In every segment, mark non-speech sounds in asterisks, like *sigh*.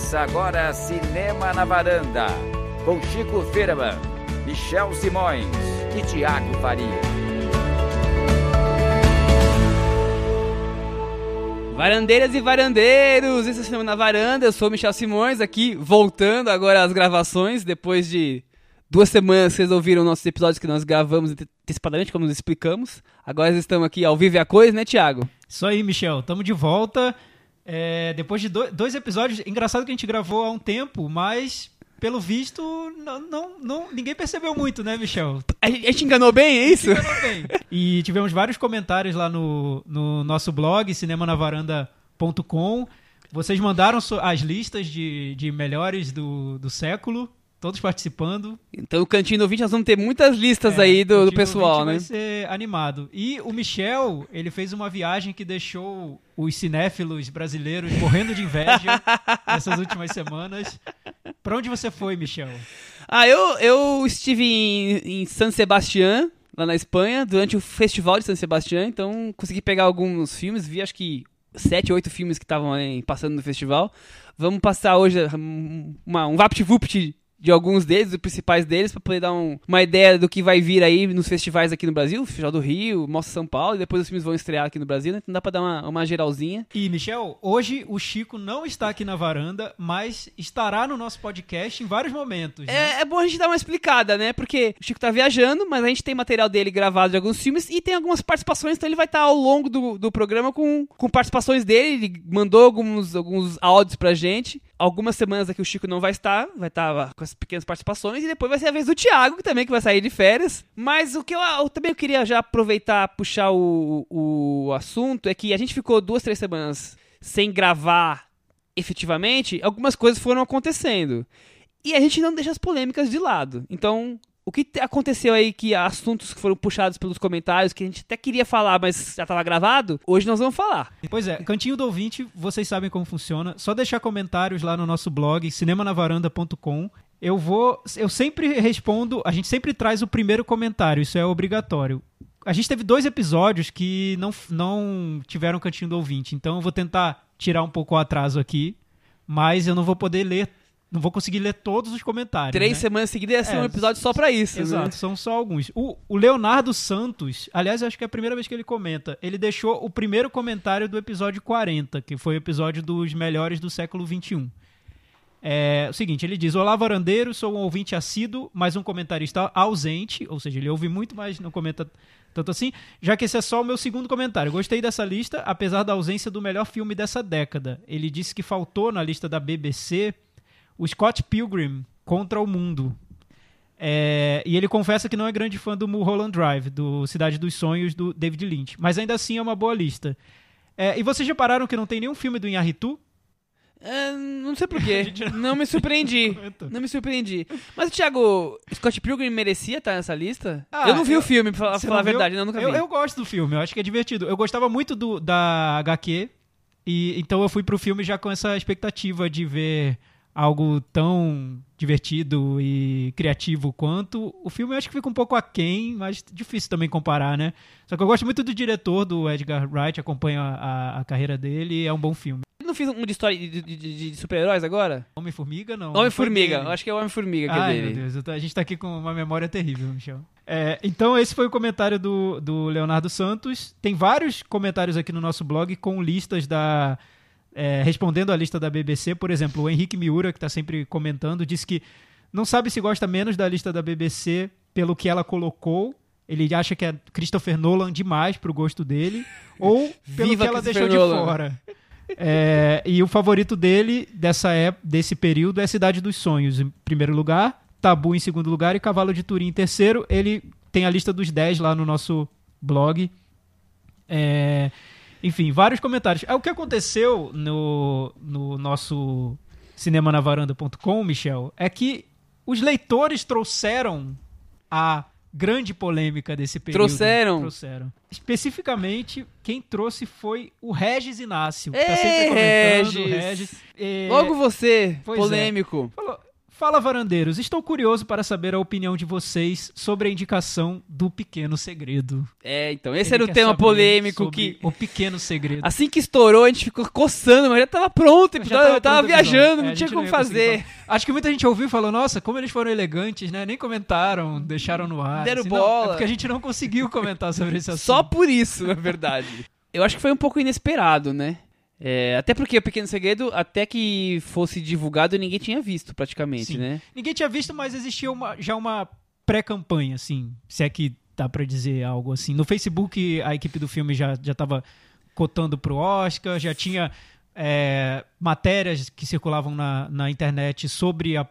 Começa agora Cinema na Varanda, com Chico Firman, Michel Simões e Tiago Faria. Varandeiras e varandeiros, esse é o Cinema na Varanda, eu sou o Michel Simões, aqui voltando agora às gravações, depois de duas semanas vocês ouviram nossos episódios que nós gravamos antecipadamente, como nos explicamos. Agora estamos aqui ao vivo e a coisa, né, Tiago? Isso aí, Michel, estamos de volta. É, depois de dois episódios, engraçado que a gente gravou há um tempo, mas pelo visto, não, não, não, ninguém percebeu muito, né, Michel? A gente enganou bem, é isso? Enganou bem. *laughs* E tivemos vários comentários lá no, no nosso blog, cinemanavaranda.com. Vocês mandaram as listas de, de melhores do, do século todos participando. Então, o Cantinho do Ouvinte, nós vamos ter muitas listas é, aí do, do pessoal, né? Vai ser animado. E o Michel, ele fez uma viagem que deixou os cinéfilos brasileiros morrendo de inveja *laughs* nessas últimas semanas. Para onde você foi, Michel? Ah, eu, eu estive em, em San Sebastián, lá na Espanha, durante o festival de San Sebastián, então consegui pegar alguns filmes, vi acho que sete, oito filmes que estavam passando no festival. Vamos passar hoje uma, um VaptVupt de alguns deles, dos principais deles, para poder dar um, uma ideia do que vai vir aí nos festivais aqui no Brasil, Festival do Rio, Mostra São Paulo, e depois os filmes vão estrear aqui no Brasil, né? Então dá pra dar uma, uma geralzinha. E, Michel, hoje o Chico não está aqui na varanda, mas estará no nosso podcast em vários momentos. Né? É, é bom a gente dar uma explicada, né? Porque o Chico tá viajando, mas a gente tem material dele gravado de alguns filmes e tem algumas participações, então ele vai estar ao longo do, do programa com, com participações dele. Ele mandou alguns, alguns áudios pra gente algumas semanas aqui o Chico não vai estar, vai estar com as pequenas participações, e depois vai ser a vez do Thiago, que também que vai sair de férias. Mas o que eu, eu também queria já aproveitar, puxar o, o assunto, é que a gente ficou duas, três semanas sem gravar efetivamente, algumas coisas foram acontecendo. E a gente não deixa as polêmicas de lado. Então, o que aconteceu aí que assuntos que foram puxados pelos comentários que a gente até queria falar, mas já estava gravado, hoje nós vamos falar. Pois é, Cantinho do Ouvinte, vocês sabem como funciona. Só deixar comentários lá no nosso blog, cinemanavaranda.com. Eu vou. Eu sempre respondo. A gente sempre traz o primeiro comentário, isso é obrigatório. A gente teve dois episódios que não, não tiveram cantinho do ouvinte, então eu vou tentar tirar um pouco o atraso aqui, mas eu não vou poder ler não vou conseguir ler todos os comentários. Três né? semanas seguidas ia ser é, um episódio só para isso. Né? Exato, né? são só alguns. O, o, Leonardo Santos, aliás, acho que é a primeira vez que ele comenta. Ele deixou o primeiro comentário do episódio 40, que foi o episódio dos melhores do século XXI. É o seguinte, ele diz: Olá, varandeiro, sou um ouvinte assíduo, mas um comentarista ausente, ou seja, ele ouve muito, mas não comenta tanto assim, já que esse é só o meu segundo comentário. Gostei dessa lista, apesar da ausência do melhor filme dessa década. Ele disse que faltou na lista da BBC o Scott Pilgrim contra o Mundo. É, e ele confessa que não é grande fã do Mulholland Drive, do Cidade dos Sonhos, do David Lynch. Mas ainda assim é uma boa lista. É, e vocês repararam que não tem nenhum filme do Inharitu? É, não sei porquê. *laughs* não me surpreendi. *laughs* não me surpreendi. Mas, Thiago, Scott Pilgrim merecia estar nessa lista? Ah, eu não vi eu, o filme, pra falar a verdade. Não, nunca eu, vi. Eu gosto do filme, eu acho que é divertido. Eu gostava muito do, da HQ. E, então eu fui pro filme já com essa expectativa de ver algo tão divertido e criativo quanto. O filme eu acho que fica um pouco aquém, mas difícil também comparar, né? Só que eu gosto muito do diretor, do Edgar Wright, acompanho a, a, a carreira dele e é um bom filme. Ele não fez um de história de, de, de, super-heróis agora? Homem-Formiga, não. Homem-Formiga, eu acho que é o Homem-Formiga que Ai, é dele. meu Deus, a gente tá aqui com uma memória terrível, Michel. É, então, esse foi o comentário do, do Leonardo Santos. Tem vários comentários aqui no nosso blog com listas da é, respondendo à lista da BBC, por exemplo, o Henrique Miura, que está sempre comentando, disse que não sabe se gosta menos da lista da BBC pelo que ela colocou. Ele acha que é Christopher Nolan demais pro gosto dele, *laughs* ou pelo que ela deixou Nolan. de fora. É, e o favorito dele dessa época, desse período é Cidade dos Sonhos, em primeiro lugar, Tabu em segundo lugar e Cavalo de Turim em terceiro. Ele tem a lista dos 10 lá no nosso blog. É, enfim, vários comentários. É, o que aconteceu no, no nosso cinemanavaranda.com, Michel, é que os leitores trouxeram a grande polêmica desse período. Trouxeram. Trouxeram. Especificamente, quem trouxe foi o Regis Inácio. Que tá sempre comentando, Regis. Regis. É... Logo você, pois polêmico. É. Falou, Fala, varandeiros. Estou curioso para saber a opinião de vocês sobre a indicação do Pequeno Segredo. É, então, esse Ele era o tema polêmico que. O Pequeno Segredo. Assim que estourou, a gente ficou coçando, mas já tava pronto o Já episódio, eu tava pronto o episódio. viajando, É, não tinha como fazer. Acho que muita gente ouviu e falou, nossa, como eles foram elegantes, né? Nem comentaram, deixaram no ar. Deram Assim, não, bola. é porque a gente não conseguiu comentar sobre esse assunto. Só por isso, na verdade. *laughs* Eu acho que foi um pouco inesperado, né? É, até porque o Pequeno Segredo, até que fosse divulgado, ninguém tinha visto praticamente, Sim. né? Ninguém tinha visto, mas existia uma- já uma pré-campanha, assim, se é que dá pra dizer algo assim. No Facebook, a equipe do filme já, já tava cotando pro Oscar, já tinha é, matérias que circulavam na, na internet sobre a-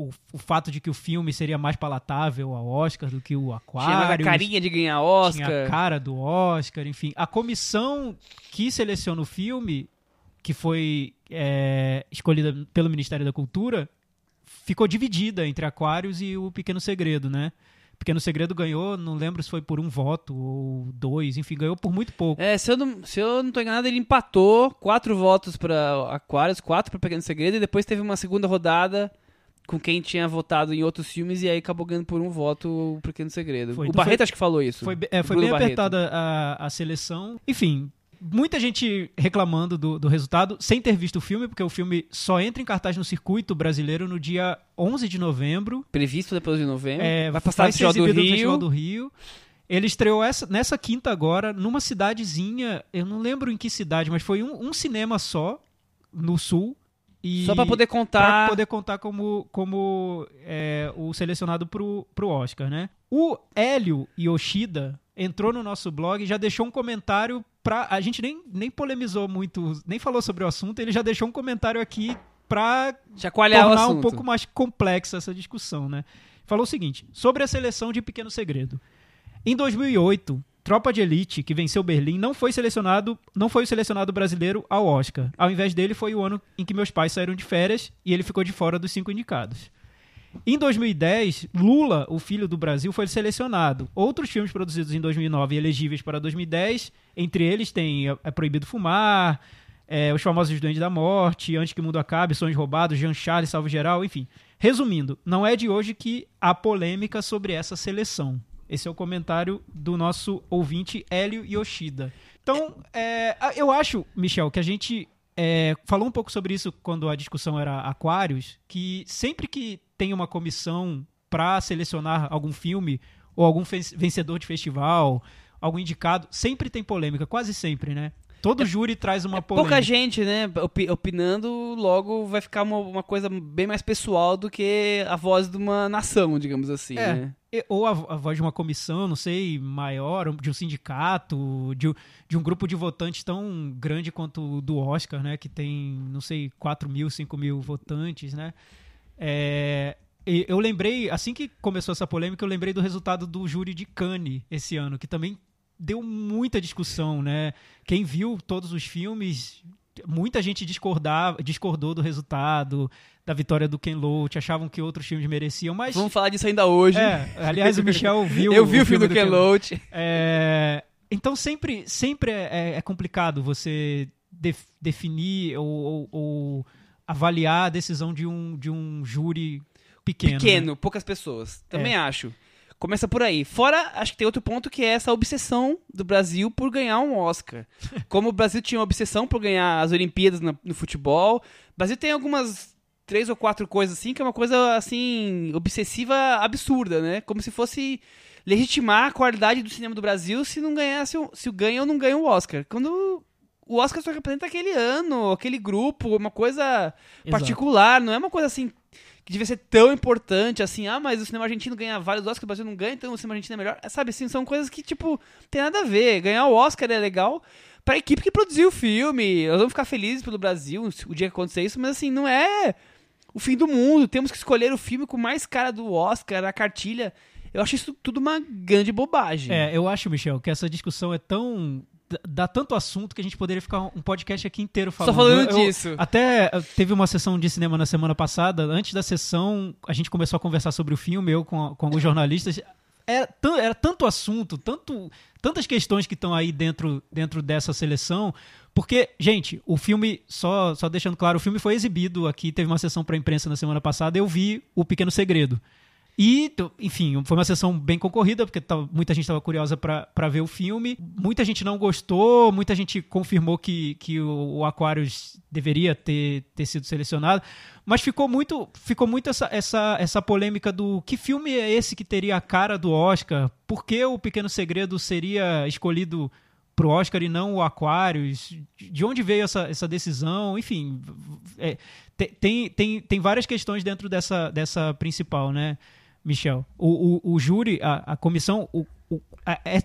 o, o fato de que o filme seria mais palatável ao Oscar do que o Tinha Aquário. a carinha de ganhar Tinha Oscar. a cara do Oscar, enfim. A comissão que seleciona o filme, que foi é, escolhida pelo Ministério da Cultura, ficou dividida entre Aquários e o Pequeno Segredo, né? Pequeno Segredo ganhou, não lembro se foi por um voto ou dois, enfim, ganhou por muito pouco. É, se eu, não, se eu não tô enganado, ele empatou quatro votos pra Aquarius, quatro pra Pequeno Segredo, e depois teve uma segunda rodada com quem tinha votado em outros filmes, e aí acabou ganhando por um voto o Pequeno Segredo. Foi, o então Barreto foi- acho que falou isso. Foi, é, foi bem Barreto. apertada a, a seleção. Enfim, muita gente reclamando do, do resultado, sem ter visto o filme, porque o filme só entra em cartaz no circuito brasileiro no dia 11 de novembro. Previsto depois de novembro. É, vai passar no ser Festival do exibido no Rio. Festival do Rio. Ele estreou essa, nessa quinta agora, numa cidadezinha, eu não lembro em que cidade, mas foi um, um cinema só, no sul. E Só pra poder pra contar. poder contar como, como é, o selecionado pro, pro Oscar, né? O Hélio Yoshida entrou no nosso blog e já deixou um comentário pra... A gente nem, nem polemizou muito, nem falou sobre o assunto, ele já deixou um comentário aqui pra Chacoalhar o tornar um pouco mais complexa essa discussão, né? Falou o seguinte, sobre a seleção de Pequeno Segredo. Em 2008, Tropa de Elite, que venceu Berlim, não foi selecionado, não foi o selecionado brasileiro ao Oscar. Ao invés dele, foi o ano em que meus pais saíram de férias e ele ficou de fora dos cinco indicados. Em 2010, Lula, o filho do Brasil, foi selecionado. Outros filmes produzidos em 2009 e elegíveis para 2010, entre eles tem É é Proibido Fumar, é, Os Famosos Doentes da Morte, Antes que o Mundo Acabe, Sonhos Roubados, Jean Charles, Salvo Geral, enfim. Resumindo, não é de hoje que há polêmica sobre essa seleção. Esse é o comentário do nosso ouvinte Hélio Yoshida. Então, é, eu acho, Michel, que a gente é, falou um pouco sobre isso quando a discussão era Aquários, que sempre que tem uma comissão para selecionar algum filme ou algum vencedor de festival, algum indicado, sempre tem polêmica, quase sempre, né? Todo júri traz uma polêmica. Pouca gente, né, opi- opinando, logo vai ficar uma, uma coisa bem mais pessoal do que a voz de uma nação, digamos assim, É. né? Ou a, a voz de uma comissão, não sei, maior, de um sindicato, de, um- de um grupo de votantes tão grande quanto o do Oscar, né? Que tem, não sei, 4 mil, 5 mil votantes, né? É, eu lembrei, assim que começou essa polêmica, eu lembrei do resultado do júri de Cannes esse ano, que também deu muita discussão, né? Quem viu todos os filmes, muita gente discordava, discordou do resultado, da vitória do Ken Loach, achavam que outros filmes mereciam, mas... Vamos falar disso ainda hoje. É, aliás, o Michel *laughs* viu Eu vi o filme do Ken Ken Loach. É, então sempre, sempre é, é complicado você def- definir ou, ou- ou avaliar a decisão de um, de um júri pequeno. Pequeno, né? poucas pessoas. Também acho. Começa por aí. Fora, acho que tem outro ponto que é essa obsessão do Brasil por ganhar um Oscar. *laughs* Como o Brasil tinha uma obsessão por ganhar as Olimpíadas na- no futebol, o Brasil tem algumas três ou quatro coisas assim que é uma coisa assim obsessiva absurda, né? Como se fosse legitimar a qualidade do cinema do Brasil se não ganhasse, o- se o ganha ou não ganha o Oscar. Quando o Oscar só representa aquele ano, aquele grupo, uma coisa Exato. particular, não é uma coisa assim que devia ser tão importante assim, ah, mas o cinema argentino ganha vários Oscars, o Brasil não ganha, então o cinema argentino é melhor. Sabe, assim, são coisas que, tipo, tem nada a ver. Ganhar o Oscar é legal pra equipe que produziu o filme. Nós vamos ficar felizes pelo Brasil o dia que acontecer isso, mas assim, não é o fim do mundo. Temos que escolher o filme com mais cara do Oscar, a cartilha. Eu acho isso tudo uma grande bobagem. É, eu acho, Michel, que essa discussão é tão. Dá- tanto assunto que a gente poderia ficar um podcast aqui inteiro falando. Só falando Eu- eu- disso. Até uh, teve uma sessão de cinema na semana passada. Antes da sessão, a gente começou a conversar sobre o filme, eu com, com alguns jornalistas. era, tan- era tanto assunto, tanto, tantas questões que estão aí dentro, dentro dessa seleção. Porque, gente, o filme, só, só deixando claro, o filme foi exibido aqui, teve uma sessão para imprensa na semana passada, eu vi O Pequeno Segredo. E, enfim, foi uma sessão bem concorrida, porque muita gente estava curiosa para ver o filme. Muita gente não gostou, muita gente confirmou que, que o, o Aquarius deveria ter, ter sido selecionado. Mas ficou muito, ficou muito essa, essa, essa polêmica do que filme é esse que teria a cara do Oscar? Por que o Pequeno Segredo seria escolhido pro Oscar e não o Aquarius? De onde veio essa, essa decisão? Enfim, é, te- tem, tem, tem várias questões dentro dessa, dessa principal, né, Michel? O, o, o júri, a, a comissão, o, o- a, é-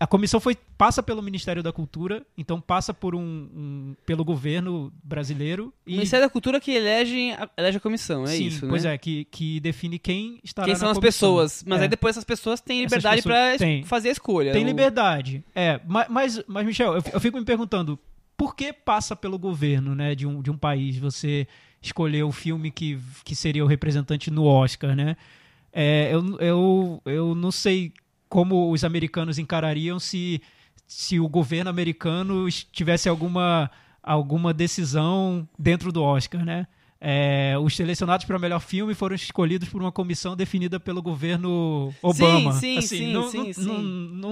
a comissão foi, passa pelo Ministério da Cultura, então passa por um, um- pelo governo brasileiro. O Ministério da Cultura que elege a, elege a comissão, é Sim, isso, né? Pois é, que, que define quem estará Quem são as comissão. pessoas. Mas É. aí depois essas pessoas têm liberdade têm. fazer a escolha. Tem O- liberdade. É, ma- mas, mas, Michel, eu, eu fico me perguntando, por que passa pelo governo né, de, um, de um país você escolher o filme que, que seria o representante no Oscar, né? É, eu, eu, eu não sei como os americanos encarariam se, se o governo americano tivesse alguma, alguma decisão dentro do Oscar, né? É, os selecionados para o melhor filme foram escolhidos por uma comissão definida pelo governo Obama. sim, Assim, sim, não, sim, não- sim. não-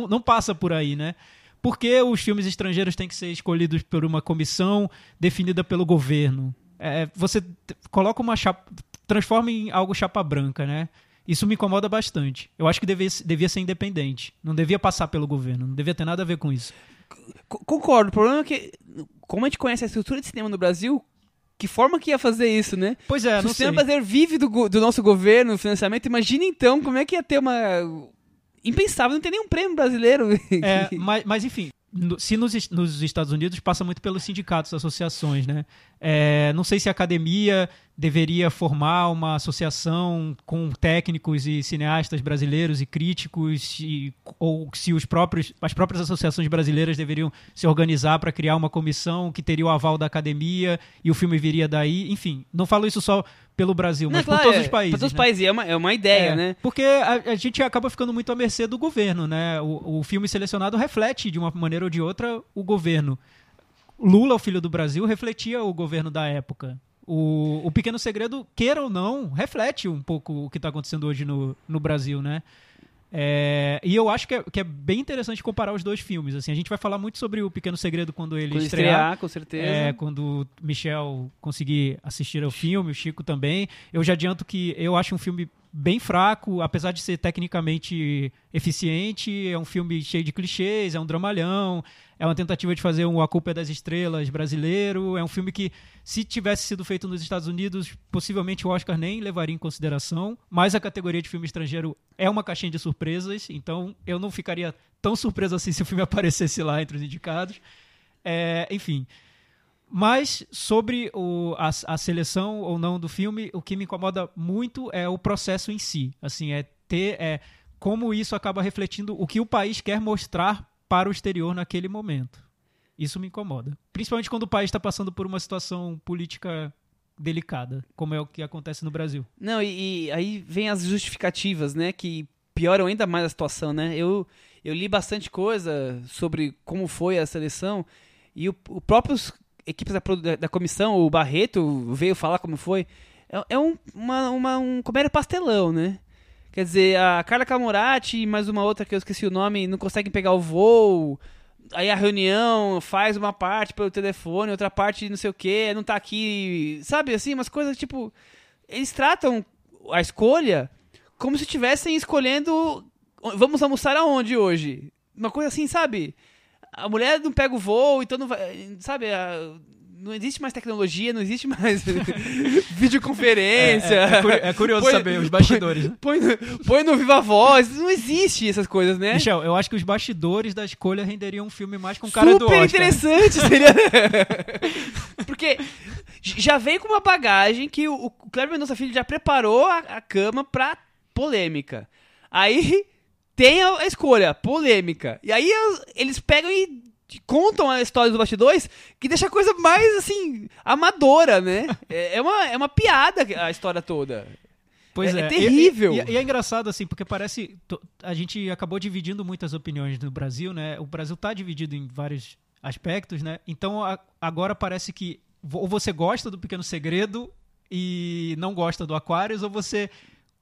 não, não passa por aí, né? Por que os filmes estrangeiros têm que ser escolhidos por uma comissão definida pelo governo? É, você coloca uma chapa. transforma em algo chapa branca, né? Isso me incomoda bastante. Eu acho que devia, devia ser independente. Não devia passar pelo governo. Não devia ter nada a ver com isso. Co- Concordo. O problema é que, como a gente conhece a estrutura de cinema no Brasil, que forma que ia fazer isso, né? Pois é, Se o cinema brasileiro vive do, do nosso governo, do financiamento, imagina então como é que ia ter uma. Impensável, não tem nenhum prêmio brasileiro. É, *laughs* mas, mas enfim, se nos, nos Estados Unidos passa muito pelos sindicatos, associações, né? É, não sei se a academia deveria formar uma associação com técnicos e cineastas brasileiros e críticos, e- ou se os próprios, as próprias associações brasileiras deveriam se organizar para criar uma comissão que teria o aval da academia e o filme viria daí. Enfim, não falo isso só pelo Brasil, Não, mas claro, por todos é, os países. Todos os né? países, é uma, é uma ideia, É, né? Porque a, a gente acaba ficando muito à mercê do governo, né? O, o filme selecionado reflete, de uma maneira ou de outra, o governo. Lula, o filho do Brasil, refletia o governo da época. O, o Pequeno Segredo, queira ou não, reflete um pouco o que está acontecendo hoje no, no Brasil, né? É, e eu acho que é, que é bem interessante comparar os dois filmes. Assim, a gente vai falar muito sobre o Pequeno Segredo quando ele Quando estrear. estrear, com certeza. É, quando o Michel conseguir assistir ao filme, o Chico também. Eu já adianto que eu acho um filme bem fraco, apesar de ser tecnicamente eficiente. É um filme cheio de clichês, é um dramalhão, é uma tentativa de fazer um A Culpa é das Estrelas brasileiro. É um filme que, se tivesse sido feito nos Estados Unidos, possivelmente o Oscar nem levaria em consideração. Mas a categoria de filme estrangeiro é uma caixinha de surpresas, então eu não ficaria tão surpreso assim se o filme *laughs* aparecesse lá entre os indicados. É, enfim. Mas sobre o, a, a seleção ou não do filme, o que me incomoda muito é o processo em si. Assim, é ter é, como isso acaba refletindo o que o país quer mostrar para o exterior naquele momento. Isso me incomoda. Principalmente quando o país está passando por uma situação política delicada, como é o que acontece no Brasil. Não, e, e aí vem as justificativas, né? Que pioram ainda mais a situação, né? Eu, eu li bastante coisa sobre como foi a seleção e o, o próprios equipes da, da, comissão, o Barreto veio falar como foi. É, é um, uma, uma, um comédia pastelão, né? Quer dizer, a Carla Camorati e mais uma outra que eu esqueci o nome não conseguem pegar o voo. Aí a reunião faz uma parte pelo telefone, outra parte não sei o que, não tá aqui. Sabe assim, umas coisas tipo. Eles tratam a escolha como se estivessem escolhendo. Vamos almoçar aonde hoje? Uma coisa assim, sabe? A mulher não pega o voo, então não vai. Sabe? a- não existe mais tecnologia, não existe mais *laughs* videoconferência. É, é curi- é curioso Põe- saber os bastidores. né? Põe no, põe no Viva Voz. Não existe essas coisas, né? Michel, eu acho que os bastidores da escolha renderiam um filme mais com cara do Super Oscar. interessante seria. *laughs* Porque já veio com uma bagagem que o, o Cleber Mendonça Filho já preparou a, a cama pra polêmica. Aí tem a, escolha, polêmica. E aí eles pegam e contam a história dos bastidores que deixa a coisa mais assim amadora, né? *laughs* É, é uma, é uma piada a história toda. Pois É- é. é terrível. E, e- e é engraçado, assim, porque parece. A gente acabou dividindo muitas opiniões no Brasil, né? O Brasil tá dividido em vários aspectos, né? Então a- agora parece que ou você gosta do Pequeno Segredo e não gosta do Aquarius, ou você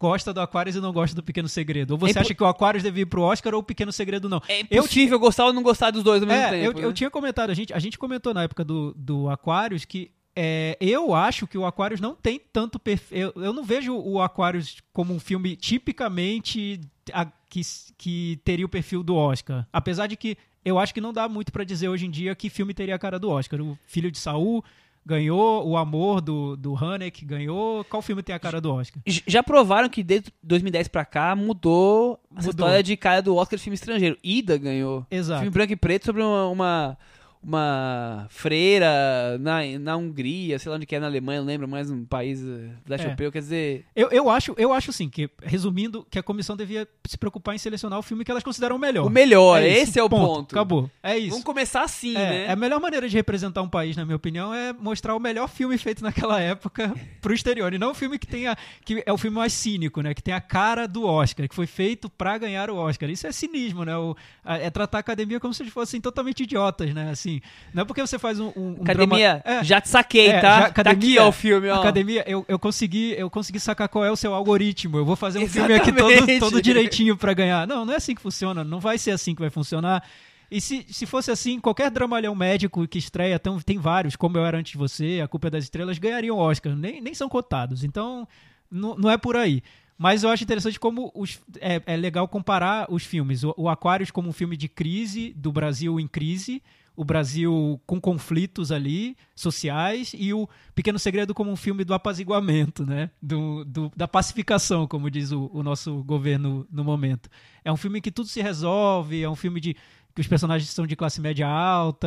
gosta do Aquarius e não gosta do Pequeno Segredo. Ou você É acha que o Aquarius devia ir pro Oscar ou o Pequeno Segredo não. É Eu impossível gostar ou não gostar dos dois ao mesmo é, tempo. eu, né? eu tinha comentado, a gente, a gente comentou na época do, do Aquarius que é, eu acho que o Aquarius não tem tanto perfil. Eu, eu não vejo o Aquarius como um filme tipicamente a- que, que teria o perfil do Oscar. Apesar de que eu acho que não dá muito pra dizer hoje em dia que filme teria a cara do Oscar. O Filho de Saul ganhou, O Amor do, do Haneke ganhou. Qual filme tem a cara do Oscar? Já provaram que desde 2010 pra cá mudou, Mudou. história de cara do Oscar de filme estrangeiro. Ida ganhou. Exato. Filme branco e preto sobre uma, uma, uma freira na, na Hungria, sei lá onde que é, na Alemanha, não lembro mais, um país eh, É. europeu. Quer dizer, Eu, eu acho, eu acho assim, que, resumindo, que a comissão devia se preocupar em selecionar o filme que elas consideram o melhor. o melhor, É esse é o ponto. Acabou. É isso. Vamos começar assim, É, né? é a melhor maneira de representar um país, na minha opinião, é mostrar o melhor filme feito naquela época *laughs* pro exterior. E não o filme que tenha. que é o filme mais cínico, né? Que tem a cara do Oscar, que foi feito pra ganhar o Oscar. Isso é cinismo, né? O- é tratar a academia como se eles fossem totalmente idiotas, né? Assim, não é porque você faz um. um- um Academia, drama- É, já te saquei, é, tá? já- tá aqui, ó, o filme, ó. Academia, eu, eu, consegui, eu consegui sacar qual é o seu algoritmo. Eu vou fazer um filme aqui todo, Exatamente. todo direitinho pra ganhar. Não, não é assim que funciona. Não vai ser assim que vai funcionar. E se, se fosse assim, qualquer dramalhão médico que estreia, tão, tem vários, como eu era antes de você, A Culpa é das Estrelas, ganhariam Oscar. Nem, nem são cotados. Então, não, não é por aí. Mas eu acho interessante como os, é, é legal comparar os filmes. O, o Aquarius como um filme de crise, do Brasil em crise, o Brasil com conflitos ali, sociais, e o Pequeno Segredo como um filme do apaziguamento, né? Do, do- da pacificação, como diz o, o nosso governo no momento. É um filme que tudo se resolve, é um filme de que os personagens são de classe média alta,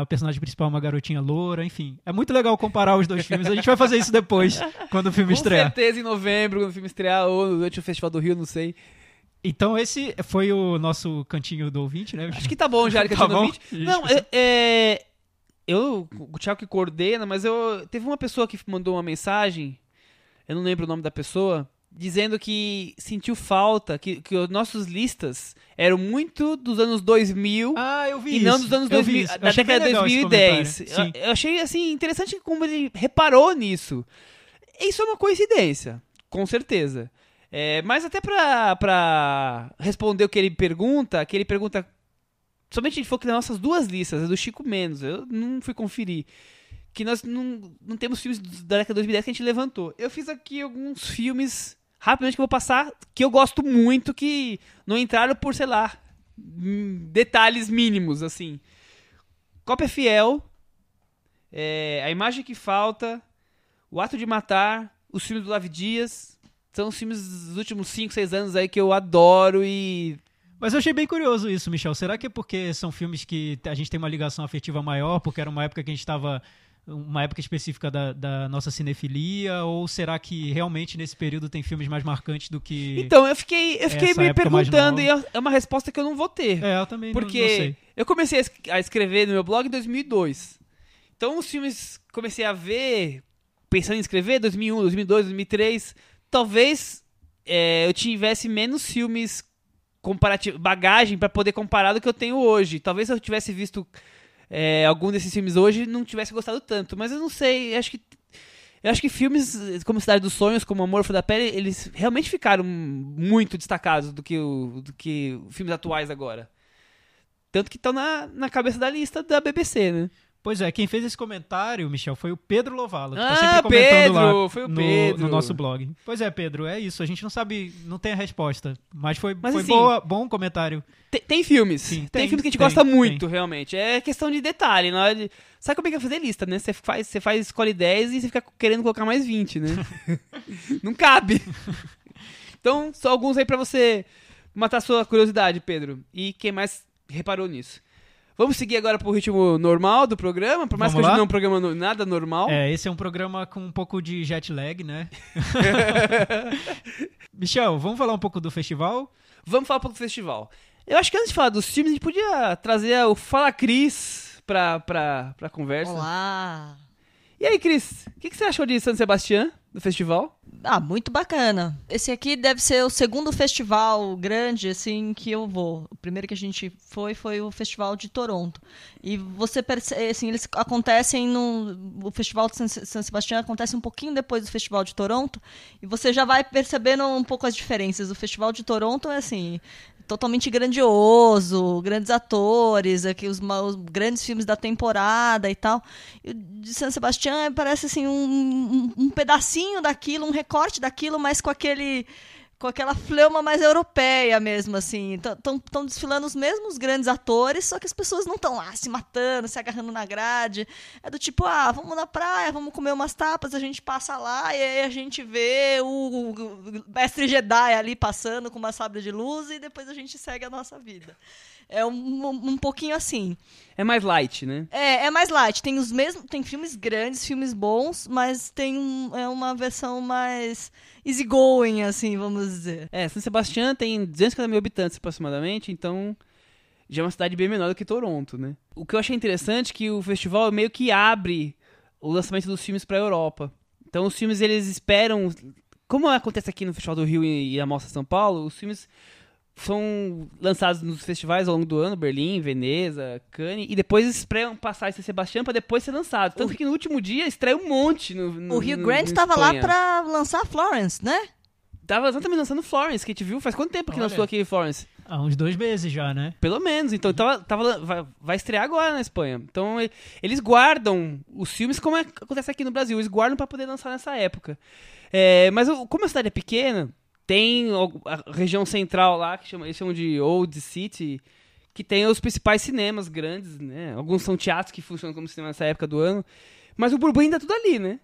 a personagem principal é uma garotinha loura, enfim. É muito legal comparar os dois filmes. A gente vai fazer isso depois, quando o filme Com estrear. certeza em novembro, quando o filme estrear, ou durante o Festival do Rio, não sei. Então esse foi o nosso cantinho do ouvinte, né? Acho que tá bom já, Tá tá bom? 20. Não, é, é, eu, o Thiago que coordena, mas eu teve uma pessoa que mandou uma mensagem, eu não lembro o nome da pessoa, dizendo que sentiu falta, que, que os nossos listas eram muito dos anos 2000 Ah, eu vi e isso. não dos anos Eu vi 2000, isso. Eu da década de legal esse 2010. comentário. Sim. Eu, eu achei assim interessante como ele reparou nisso. Isso é uma coincidência, com certeza. É, mas até pra, pra responder o que ele pergunta, que ele pergunta. Somente ele falou que nas nossas duas listas, a do Chico menos, eu não fui conferir. Que nós não, não temos filmes da década de 2010 que a gente levantou. Eu fiz aqui alguns filmes, rapidamente, que eu vou passar, que eu gosto muito, que não entraram por, sei lá, detalhes mínimos, assim. Cópia Fiel, é, A Imagem que Falta, O Ato de Matar, os filmes do Lavi Dias. São os filmes dos últimos 5, 6 anos aí que eu adoro e. Mas eu achei bem curioso isso, Michel. Será que é porque são filmes que a gente tem uma ligação afetiva maior, porque era uma época que a gente estava. Uma época específica da, da nossa cinefilia? Ou será que realmente nesse período tem filmes mais marcantes do que. Então, eu fiquei, eu fiquei me perguntando e é uma resposta que eu não vou ter. É, eu também não- Porque não, sei. eu comecei a es- a escrever no meu blog em 2002. Então, os filmes que comecei a ver, pensando em escrever, 2001, 2002, 2003, talvez é, eu tivesse menos filmes comparativo, bagagem pra poder comparar do que eu tenho hoje. Talvez se eu tivesse visto é, algum desses filmes hoje, não tivesse gostado tanto. Mas eu não sei, eu acho que eu acho que filmes como Cidade dos Sonhos, como Amor Flor da Pele, eles realmente ficaram muito destacados do que, o, do que filmes atuais agora. Tanto que estão na, na cabeça da lista da BBC, né? Pois é, quem fez esse comentário, Michel, foi o Pedro Lovala. Que tá Ah, sempre comentando Pedro, lá foi o no, Pedro. no nosso blog. Pois é, Pedro, é isso. A gente não sabe, não tem a resposta. Mas foi, Mas foi assim, boa, bom comentário. Tem, tem filmes. Sim, tem, tem, filmes que a gente tem, gosta muito, realmente. É questão de detalhe. Na hora de... Sabe como é que é fazer lista, né? Você faz, você faz, escolhe 10 e você fica querendo colocar mais 20, né? *laughs* não cabe. Então, só alguns aí pra você matar sua curiosidade, Pedro. E quem mais reparou nisso? Vamos seguir agora pro ritmo normal do programa, por mais Vamos que hoje lá? não é um programa no- nada normal. É, esse é um programa com um pouco de jet lag, né? *laughs* Michel, vamos falar um pouco do festival? Vamos falar um pouco do festival. Eu acho que antes de falar dos filmes, a gente podia trazer o Fala Cris pra, pra, pra conversa. Olá! E aí, Cris, o que, que você achou de San Sebastián? Do festival? Ah, muito bacana. Esse aqui deve ser o segundo festival grande, assim, que eu vou. O primeiro que a gente foi foi o Festival de Toronto. E você percebe, assim, eles acontecem no... O Festival de San Sebastião acontece um pouquinho depois do Festival de Toronto. E você já vai percebendo um pouco as diferenças. O Festival de Toronto é, assim, totalmente grandioso, grandes atores, aqui os, os, grandes filmes da temporada e tal. E de San Sebastián parece assim um, um, um pedacinho daquilo, um recorte daquilo, mas com aquele com aquela fleuma mais europeia mesmo, assim. Estão desfilando os mesmos grandes atores, só que as pessoas não estão lá se matando, se agarrando na grade. É do tipo, ah, vamos na praia, vamos comer umas tapas, a gente passa lá e aí a gente vê o, mestre Jedi ali passando com uma sabre de luz e depois a gente segue a nossa vida. É um, um, pouquinho assim. É mais light, né? É, é mais light. Tem os mesmos. Tem filmes grandes, filmes bons, mas tem um, é uma versão mais easygoing, assim, vamos dizer. É, São Sebastião tem 250 mil habitantes aproximadamente, então já é uma cidade bem menor do que Toronto, né? O que eu achei interessante é que o festival meio que abre o lançamento dos filmes para a Europa. Então os filmes eles esperam, como acontece aqui no Festival do Rio e a Mostra São Paulo, os filmes são lançados nos festivais ao longo do ano, Berlim, Veneza, Cannes, e depois estreiam passar em São Sebastião para depois ser lançado. Tanto o... que no último dia estreia um monte no, no O Rio Grande estava lá para lançar Florence, né? Tava exatamente lançando Florence, que a gente viu. Faz quanto tempo que Olha. lançou aqui Florence? Há uns dois meses já, né? Pelo menos. Então tava, tava, vai, vai estrear agora na Espanha. Então eles guardam os filmes como é, acontece aqui no Brasil. Eles guardam para poder lançar nessa época. É, mas como a cidade é pequena, tem a região central lá, que chama, eles chamam de Old City, que tem os principais cinemas grandes, né? Alguns são teatros que funcionam como cinema nessa época do ano. Mas o burburinho tá tudo ali, né?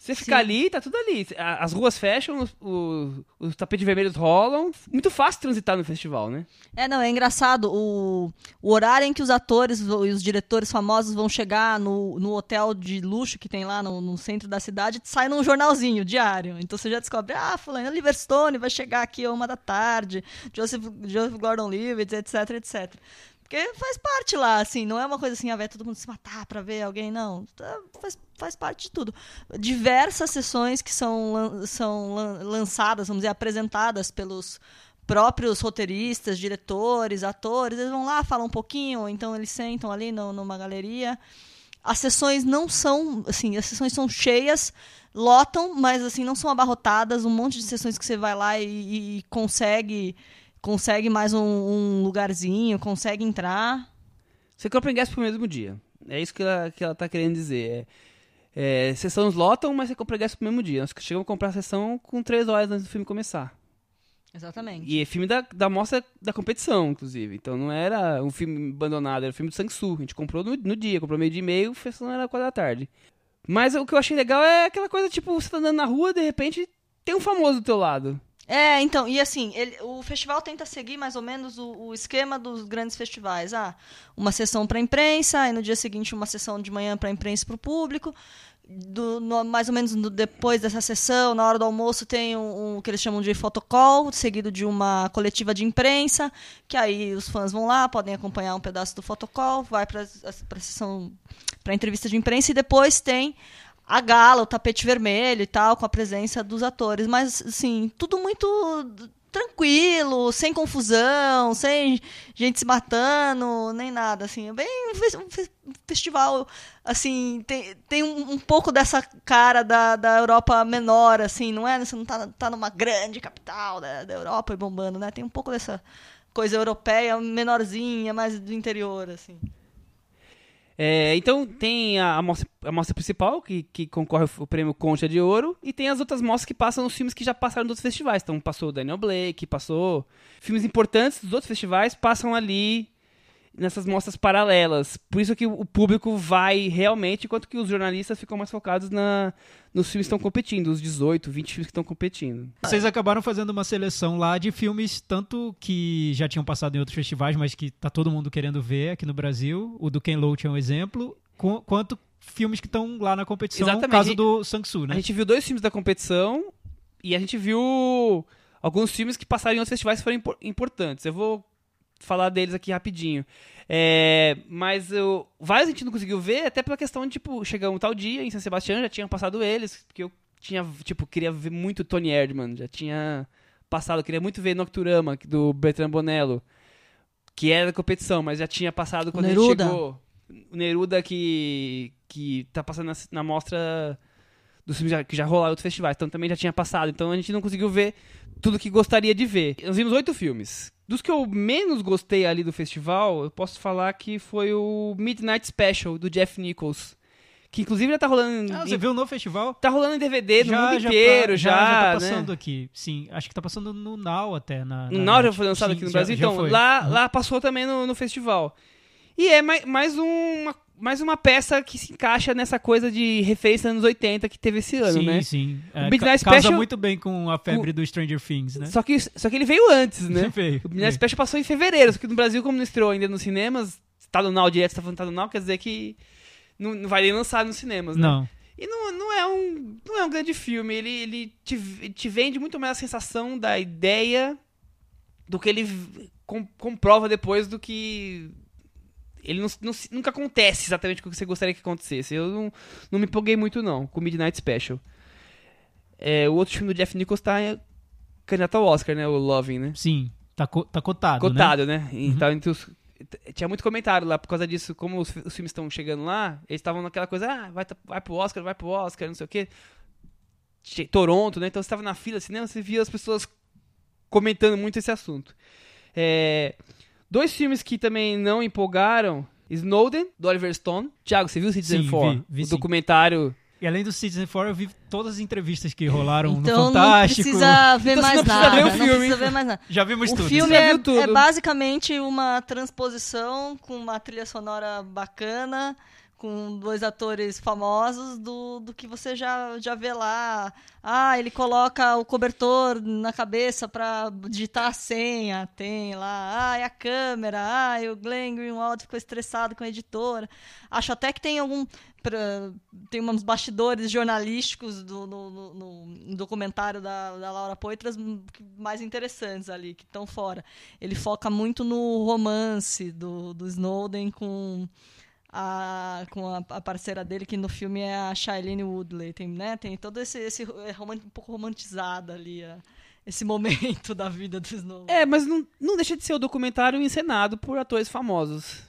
Você fica Sim. ali, tá tudo ali. As ruas fecham, os, os, os, tapetes vermelhos rolam. Muito fácil transitar no festival, né? É, não, é engraçado. O, o horário em que os atores e os diretores famosos vão chegar no, no hotel de luxo que tem lá no, no centro da cidade, sai num jornalzinho diário. Então você já descobre, ah, fulano, Oliver Stone vai chegar aqui uma da tarde, Joseph, Joseph Gordon-Levitt, etc, etc. Porque faz parte lá, assim, não é uma coisa assim, ah, vai todo mundo se matar pra ver alguém, não. Tá, faz, faz parte de tudo. Diversas sessões que são, são lançadas, vamos dizer, apresentadas pelos próprios roteiristas, diretores, atores, eles vão lá, falam um pouquinho, ou então eles sentam ali no, numa galeria. As sessões não são, assim, as sessões são cheias, lotam, mas assim, não são abarrotadas, um monte de sessões que você vai lá e, e consegue consegue mais um, um lugarzinho, consegue entrar. Você compra ingresso pro mesmo dia. É isso que ela, que ela tá querendo dizer. É, é, sessões lotam, mas você compra ingresso pro mesmo dia. Nós chegamos a comprar a sessão com três horas antes do filme começar. Exatamente. E é filme da, da mostra da competição, inclusive. Então não era um filme abandonado, era um filme do Sang-Soo. A gente comprou no, no dia, comprou meio dia e meio, a sessão era quatro da tarde. Mas o que eu achei legal é aquela coisa, tipo, você tá andando na rua, de repente tem um famoso do teu lado. É, então, e assim, ele, o festival tenta seguir mais ou menos o, o esquema dos grandes festivais. Ah, uma sessão para imprensa, aí no dia seguinte uma sessão de manhã para imprensa e para o público. Do, no, mais ou menos no, depois dessa sessão, na hora do almoço, tem um, um, que eles chamam de fotocall, seguido de uma coletiva de imprensa, que aí os fãs vão lá, podem acompanhar um pedaço do fotocall, vai para a sessão, para entrevista de imprensa, e depois tem a gala, o tapete vermelho e tal, com a presença dos atores. Mas, assim, tudo muito tranquilo, sem confusão, sem gente se matando, nem nada, assim. É bem um festival, assim, tem, tem um, pouco dessa cara da, da Europa menor, assim, não é? Você não tá, tá numa grande capital da, da Europa e bombando, né? Tem um pouco dessa coisa europeia menorzinha, mais do interior, assim. É, então tem a, a, mostra, a mostra principal, que, que concorre o prêmio Concha de Ouro, e tem as outras mostras que passam nos filmes que já passaram dos outros festivais. Então passou Daniel Blake, passou filmes importantes dos outros festivais, passam ali nessas mostras paralelas. Por isso que o público vai realmente, enquanto que os jornalistas ficam mais focados na, nos filmes que estão competindo, os 18, 20 filmes que estão competindo. Vocês acabaram fazendo uma seleção lá de filmes, tanto que já tinham passado em outros festivais, mas que tá todo mundo querendo ver aqui no Brasil. O do Ken Loach é um exemplo. quanto filmes que estão lá na competição, Exatamente. no caso do Sang-Soo, né? A gente viu dois filmes da competição e a gente viu alguns filmes que passaram em outros festivais foram importantes. Eu vou falar deles aqui rapidinho. É, mas eu, vários a gente não conseguiu ver, até pela questão de, tipo, chegamos tal dia em São Sebastião, já tinham passado eles, porque eu tinha, tipo, queria ver muito Tony Erdman, já tinha passado, queria muito ver Nocturama, do Bertrand Bonello, que era da competição, mas já tinha passado quando Neruda. gente chegou. O Neruda que, que tá passando na, na mostra dos filmes que já rolaram em outros festivais, então também já tinha passado, então a gente não conseguiu ver tudo que gostaria de ver. Nós vimos oito filmes. Dos que eu menos gostei ali do festival, eu posso falar que foi o Midnight Special, do Jeff Nichols. Que inclusive já tá rolando. Ah, em- você viu no festival? Tá rolando em DVD no mundo tá- inteiro, já. já, tá né? passando aqui. Sim, acho que tá passando no Now até. Na, No na Now já foi lançado Sim, aqui no já- Brasil, já então lá, Uhum. lá passou também no, no festival. E é mais, mais, um- uma, mais uma peça que se encaixa nessa coisa de referência anos 80 que teve esse ano, sim, né? sim. É, Midnight ca- Special- muito bem com a febre do Stranger Things, né? Só, que, só que ele veio antes, né? *laughs* Veio, O Midnight veio. Special passou em fevereiro, só que no Brasil, como não estreou ainda nos cinemas, tá no Now direto, tá falando tá no Now, quer dizer que não, não vai nem lançar nos cinemas, né? Não. E não, não, é um, não é um grande filme. Ele, ele te, te vende muito mais a sensação da ideia do que ele comprova depois do que. Ele não, não nunca acontece exatamente o que você gostaria que acontecesse. Eu não, não me empolguei muito, não, com Midnight Special. É, o outro filme do Jeff Nichols tá é, candidato ao Oscar, né? O Loving, né? Sim, tá, co- tá cotado, né? Cotado, né? Então, entre os- tinha muito comentário lá por causa disso, como os, os filmes estão chegando lá, eles estavam naquela coisa, ah, vai, vai pro Oscar, vai pro Oscar, não sei o quê. Che- Toronto, né? Então você estava na fila de cinema, você via as pessoas comentando muito esse assunto. É, dois filmes que também não empolgaram, Snowden, do Oliver Stone. Thiago, você viu Citizen Sim, 4? vi, vi o sim. documentário. E além do Citizen 4, eu vi todas as entrevistas que rolaram Então no não Fantástico. precisa ver Então mais não precisa nada. ver o não filme. precisa ver mais nada. Já vimos O tudo. filme já é, tudo. é basicamente uma transposição com uma trilha sonora bacana, com dois atores famosos do, do que você já, já vê lá. Ah, ele coloca o cobertor na cabeça pra digitar a senha, tem lá. Ah, e a câmera. Ah, e o Glenn Greenwald ficou estressado com a editora. Acho até que tem algum pra- tem uns bastidores jornalísticos do, no, no- no- documentário da, da Laura Poitras mais interessantes ali, que estão fora. Ele foca muito no romance do, do Snowden com a, com a, a parceira dele, que no filme é a Shailene Woodley. Tem, né, tem todo esse, esse é roman- um pouco romantizado ali, a- esse *laughs* momento da vida do Snowden. É, mas não, não deixa de ser o documentário encenado por atores famosos.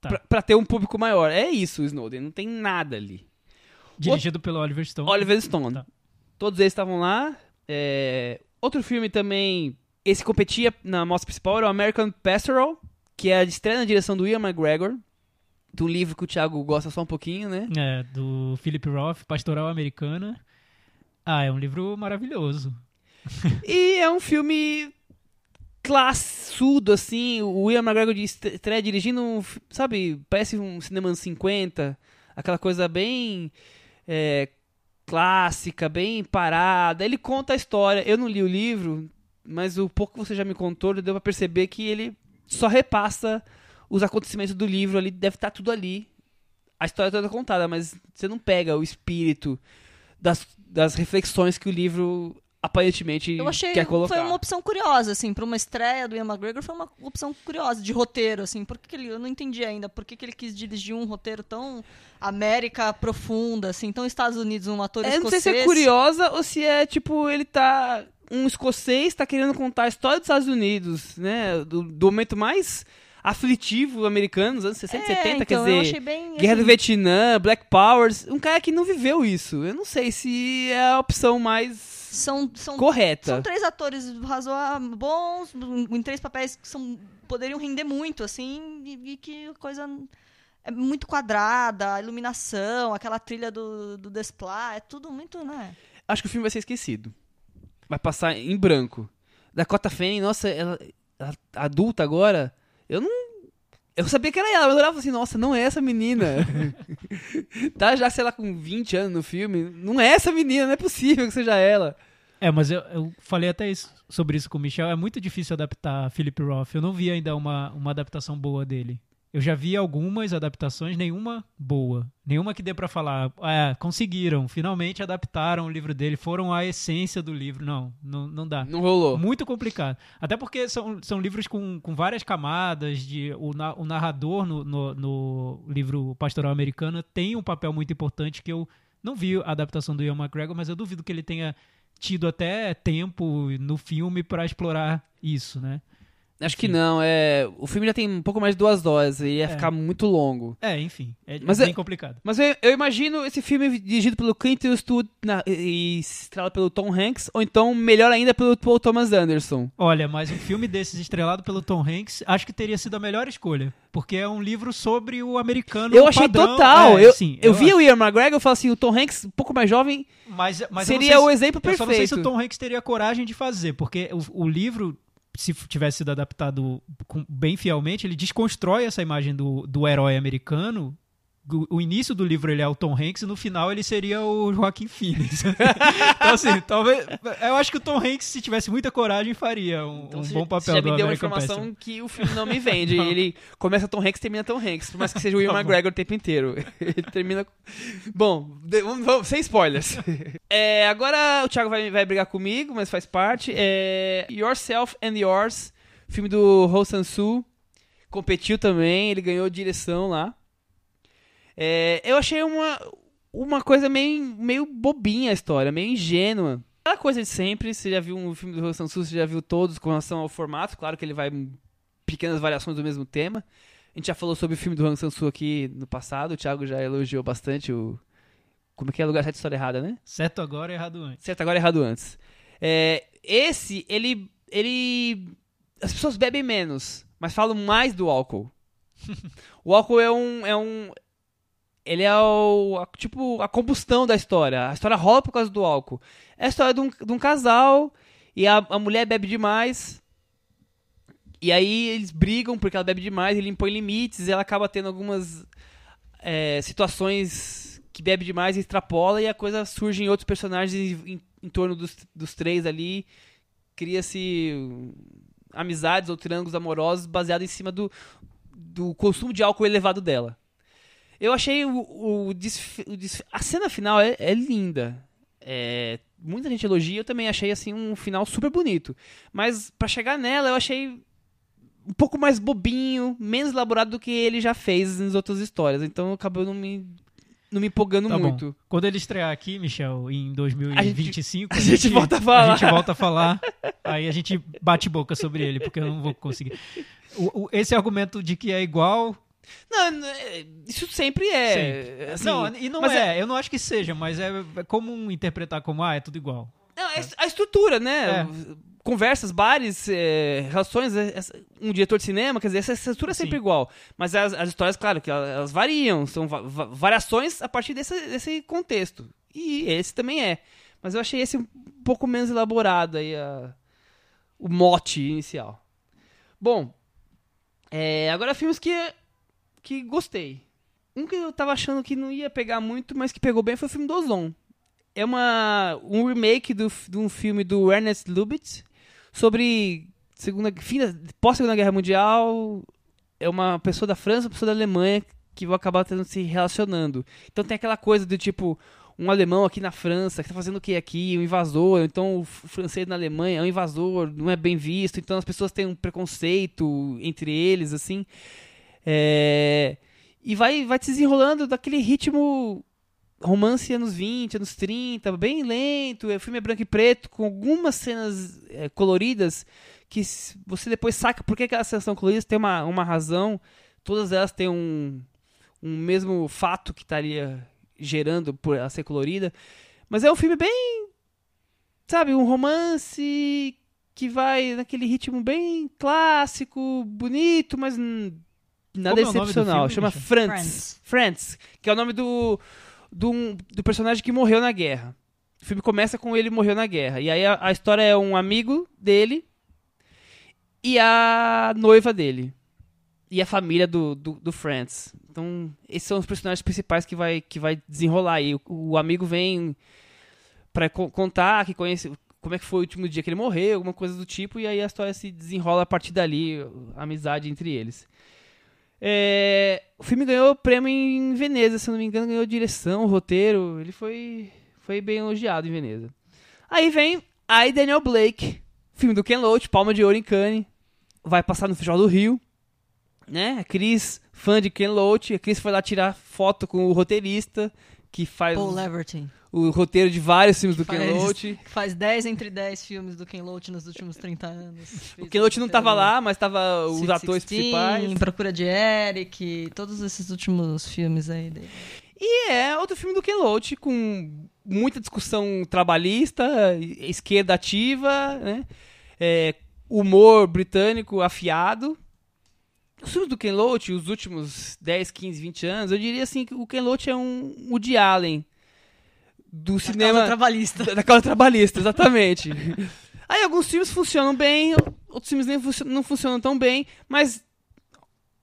Tá. Pra, pra ter um público maior. É isso, o Snowden. Não tem nada ali. Dirigido pelo Oliver Stone. Oliver Stone. Tá. Todos eles estavam lá. É, Outro filme também. Esse competia na mostra principal era o American Pastoral, que é a estreia na direção do Ian McGregor. Do livro que o Thiago gosta só um pouquinho, né? É, do Philip Roth, Pastoral Americana. Ah, é um livro maravilhoso. E é um filme classudo, assim. O Ian McGregor estreia dirigindo, um sabe, parece um cinema anos 50. Aquela coisa bem é, clássica, bem parada. Ele conta a história. Eu não li o livro, mas o pouco que você já me contou, deu pra perceber que ele só repassa os acontecimentos do livro ali. Deve estar tudo ali. A história toda contada, mas você não pega o espírito das, das reflexões que o livro aparentemente Eu achei quer colocar. foi uma opção curiosa, assim, pra uma estreia do Ian McGregor, foi uma opção curiosa, de roteiro, assim, por que, que ele, eu não entendi ainda, por que, que ele quis dirigir um roteiro tão América profunda, assim, tão Estados Unidos, um ator Eu não sei escocês. se é curiosa ou se é tipo, ele tá. Um escocês tá querendo contar a história dos Estados Unidos, né? Do, do momento mais aflitivo americano, dos anos 60 e É, 70, então, quer eu dizer. achei bem, Guerra assim, do Vietnã, Black Powers. Um cara que não viveu isso. Eu não sei se é a opção mais são, são, correta. são três atores razoáveis, bons, em três papéis que são, poderiam render muito, assim, e, e que a coisa é muito quadrada, a iluminação, aquela trilha do, do Desplat, é tudo muito, né? Acho que o filme vai ser esquecido. Vai passar em branco. Dakota Fanning, nossa, ela, ela adulta agora. Eu não. Eu sabia que era ela, mas eu olhava assim, nossa, não é essa menina. *laughs* tá já, sei lá, com 20 anos no filme. Não é essa menina, não é possível que seja ela. É, mas eu, eu falei até isso- sobre isso com o Michel. É muito difícil adaptar Philip Roth. Eu não vi ainda uma, uma adaptação boa dele. Eu já vi algumas adaptações, nenhuma boa. Nenhuma que dê pra falar, é, conseguiram, finalmente adaptaram o livro dele, foram à essência do livro. Não, não, não dá. Não rolou. Muito complicado. Até porque são, são livros com, com várias camadas. De, o, na- o narrador no, no, no livro Pastoral Americano tem um papel muito importante que eu Não vi a adaptação do Ian McGregor, mas eu duvido que ele tenha tido até tempo no filme pra explorar isso, né? Acho que não, é. O filme já tem um pouco mais de duas horas e ia É. ficar muito longo. É, enfim, é Mas bem é- complicado. Mas eu, eu imagino esse filme dirigido pelo Clint Eastwood na- e estrelado pelo Tom Hanks, ou então, melhor ainda, pelo Paul Thomas Anderson. Olha, mas um filme desses estrelado pelo Tom Hanks, acho que teria sido a melhor escolha, porque é um livro sobre o americano Eu achei padrão. total. É, eu sim, eu vi acho. o Ian McGregor e falei assim, o Tom Hanks, um pouco mais jovem, Mas, mas eu não seria sei o se- exemplo Eu só não sei se o perfeito. Tom Hanks teria coragem de fazer, porque o, o livro, se tivesse sido adaptado bem fielmente, ele desconstrói essa imagem do, do herói americano. O, início do livro ele é o Tom Hanks e no final ele seria o Joaquim Phoenix. *laughs* então, assim, talvez. Eu acho que o Tom Hanks, se tivesse muita coragem, faria um, Então um bom papel você já me deu uma informação que o filme não me vende. *laughs* Não. Ele começa Tom Hanks e termina Tom Hanks, por mais que seja o Ian *laughs* Tá. McGregor o tempo inteiro. Ele termina... Bom, vamos, vamos- sem spoilers. É, agora o Thiago vai, vai brigar comigo, mas faz parte. É, Yourself and Yours, filme do Ho Sang-soo. Competiu também, ele ganhou direção lá. É, eu achei uma, uma coisa meio, meio bobinha a história, meio ingênua. Aquela coisa de sempre, você já viu um filme do Ho Sang-soo, você já viu todos com relação ao formato, claro que ele vai em pequenas variações do mesmo tema. A gente já falou sobre o filme do Han Sang-soo aqui no passado, o Thiago já elogiou bastante o... Como é que é lugar certo história errada, né? Certo agora e errado antes. Certo agora, errado antes. É, esse, ele, ele... As pessoas bebem menos, mas falam mais do álcool. *laughs* o álcool é um... É um ele é o, a- tipo a combustão da história. A história rola por causa do álcool. É a história de um, de um casal e a, a mulher bebe demais. E aí eles brigam porque ela bebe demais, ele impõe limites, ela acaba tendo algumas é, situações que bebe demais e extrapola, e a coisa surge em outros personagens em, em torno dos, dos três ali. Cria-se hum, amizades ou triângulos amorosos baseados em cima do, do consumo de álcool elevado dela. Eu achei o, o, desfi- o desfi- a cena final é, é linda. É, muita gente elogia, eu também achei assim um final super bonito. Mas pra chegar nela, eu achei um pouco mais bobinho, menos elaborado do que ele já fez nas outras histórias. Então acabou não me, não me empolgando Tá bom. muito. Quando ele estrear aqui, Michel, em 2025, *laughs* a gente volta a falar. A gente volta a falar. aí a gente bate boca sobre ele, porque eu não vou conseguir. O- o- esse argumento de que é igual. Não, é- isso sempre é. assim, não, e não mas é, eu não acho que seja, mas é, é comum interpretar como, ah, é tudo igual. Não, é a estrutura, né? É. Conversas, bares, é, relações, é, um diretor de cinema, quer dizer, essa estrutura é sempre Sim. igual. Mas as, as histórias, claro, que elas, variam, são va- variações a partir desse, desse contexto. E esse também é. Mas eu achei esse um pouco menos elaborado aí, a- o mote inicial. Bom, é, agora filmes que, que gostei. Um que eu tava achando que não ia pegar muito, mas que pegou bem foi o filme do Ozon. É uma, um remake do, de um filme do Ernest Lubitsch sobre segunda, fim da, pós-segunda guerra mundial. É uma pessoa da França, uma pessoa da Alemanha que vão acabar tendo se relacionando. Então tem aquela coisa do tipo um alemão aqui na França que tá fazendo o que aqui, um invasor. Então o francês na Alemanha é um invasor, não é bem visto. Então as pessoas têm um preconceito entre eles, assim. É, e vai, vai se desenrolando daquele ritmo romance anos 20, anos 30, bem lento. O filme é branco e preto, com algumas cenas é, coloridas que você depois saca por que aquelas cenas são coloridas, tem uma, uma razão. Todas elas têm um, um mesmo fato que estaria gerando por ela ser colorida. Mas é um filme bem. Sabe, um romance que vai naquele ritmo bem clássico, bonito, mas nada Como é excepcional. filme, Chama? Frantz. Friends. Friends, que é o nome do, do, um- do personagem que morreu na guerra. O filme começa com ele morreu na guerra. E aí a, a história é um amigo dele e a noiva dele. E a família do, do, do Friends. Então, esses são os personagens principais que vai, que vai desenrolar aí. O, o amigo vem pra co- contar que conhece como é que foi o último dia que ele morreu, alguma coisa do tipo, e aí a história se desenrola a partir dali, a amizade entre eles. É, o filme ganhou prêmio em Veneza, se não me engano, ganhou direção, roteiro. Ele foi, foi bem elogiado em Veneza. Aí vem I, Daniel Blake, filme do Ken Loach, Palma de Ouro em Cannes. Vai passar no Festival do Rio. Né? A Cris, fã de Ken Loach, a Cris foi lá tirar foto com o roteirista, que faz Paul Leverty. O roteiro de vários filmes do Faz- Ken Loach. Faz 10 entre 10 filmes do Ken Loach nos últimos 30 anos. O Ken Loach não tava lá, mas tava os atores principais. Procura de Eric, todos esses últimos filmes aí dele. E é outro filme do Ken Loach com muita discussão trabalhista, esquerda ativa, né? É, humor britânico afiado. Os filmes do Ken Loach, os últimos 10, 15, 20 anos, eu diria assim que o Ken Loach é um Woody Allen do Causa cinema trabalhista. da causa trabalhista, exatamente. *laughs* Aí alguns filmes funcionam bem, outros filmes nem funcio- não funcionam tão bem, mas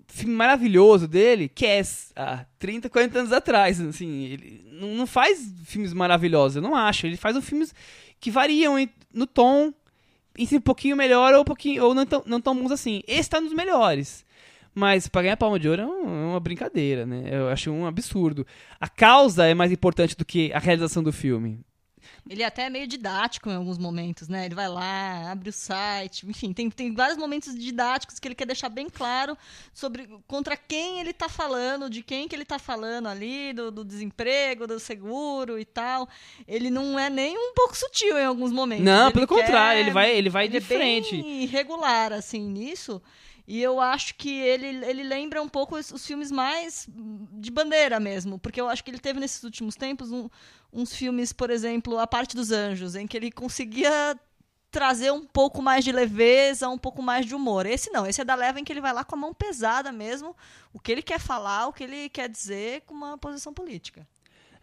filme maravilhoso dele, Cass, há 30, 40 anos atrás, assim, ele não, faz filmes maravilhosos, eu não acho, ele faz um filmes que variam no tom, si um pouquinho melhor ou um pouquinho ou não tão, não tão bons assim. Esse tá nos melhores. Mas pra ganhar palma de ouro é é uma brincadeira, né? Eu acho um absurdo. A causa é mais importante do que a realização do filme. Ele é até meio didático em alguns momentos, né? Ele vai lá, abre o site, enfim, tem, tem vários momentos didáticos que ele quer deixar bem claro sobre contra quem ele tá falando, de quem que ele tá falando ali, do, do desemprego, do seguro e tal. Ele não é nem um pouco sutil em alguns momentos. Não, Ele pelo quer- contrário, ele vai, ele vai ele de é frente. bem irregular, assim, nisso. E eu acho que ele, ele lembra um pouco os, os filmes mais de bandeira mesmo. Porque eu acho que ele teve nesses últimos tempos um- uns filmes, por exemplo, A Parte dos Anjos, em que ele conseguia trazer um pouco mais de leveza, um pouco mais de humor. Esse não, esse é da leva em que ele vai lá com a mão pesada mesmo, o que ele quer falar, o que ele quer dizer com uma posição política.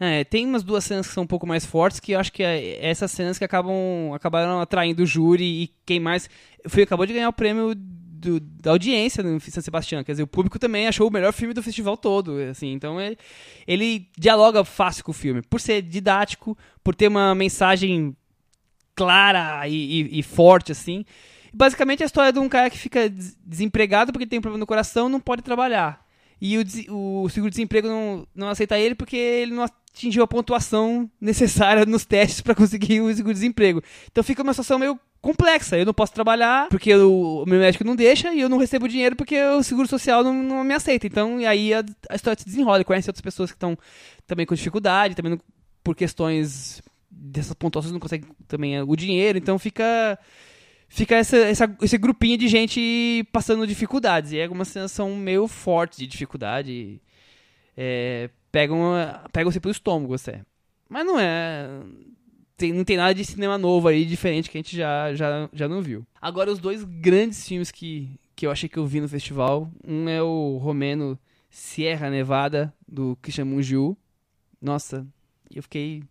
É, tem umas duas cenas que são um pouco mais fortes que eu acho que é essas cenas que acabam acabaram atraindo o júri e quem mais. Filme acabou de ganhar o prêmio do- da audiência no San Sebastião. Quer dizer, o público também achou o melhor filme do festival todo. Assim, então ele, ele dialoga fácil com o filme. Por ser didático, por ter uma mensagem clara e, e- e forte, assim. Basicamente é a história de um cara que fica des- desempregado porque tem um problema no coração não pode trabalhar. E o, o seguro-desemprego não, não aceita ele porque ele não atingiu a pontuação *laughs* necessária nos testes para conseguir o seguro-desemprego. Então fica uma situação meio complexa. Eu não posso trabalhar porque o, o meu médico não deixa e eu não recebo dinheiro porque o seguro social não, não me aceita. Então e aí a, a história se desenrola. Conhece outras pessoas que estão também com dificuldade, também não- por questões dessas pontuações não conseguem também o dinheiro. Então fica fica essa, essa- esse grupinho de gente passando dificuldades. E algumas cenas são meio fortes de dificuldade. É, pegam, pegam você pelo estômago, você. Mas não é. Tem, não tem nada de cinema novo aí, diferente, que a gente já, já, já não viu. Agora, os dois grandes filmes que, que eu achei que eu vi no festival. Um é o romeno Sierra Nevada, do Christian Mungiu. Nossa, eu fiquei.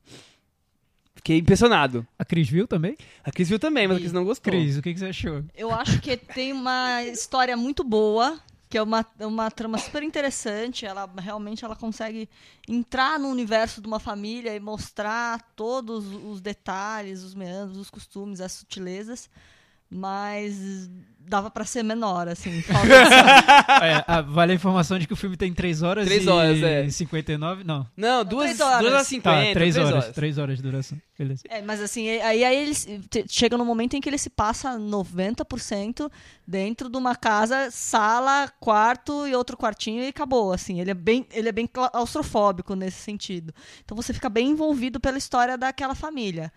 Fiquei impressionado. A Cris viu também? A Cris viu também, mas a Cris não gostou. Cris, o que, que você achou? Eu acho que tem uma história muito boa, que é uma, uma trama super interessante. Ela realmente ela consegue entrar no universo de uma família e mostrar todos os detalhes, os meandros, os costumes, as sutilezas. Mas dava pra ser menor, assim. *laughs* É, vale a informação de que o filme tem 3 horas Três e horas, é. 59? Não. Não, duas, três horas. duas horas e Tá, cinquenta. 3 três horas. 3 horas de duração. Beleza. É, mas assim, aí, aí ele chega no momento em que ele se passa 90% dentro de uma casa, sala, quarto e outro quartinho e acabou, assim. Ele é bem, ele é bem claustrofóbico nesse sentido. Então você fica bem envolvido pela história daquela família.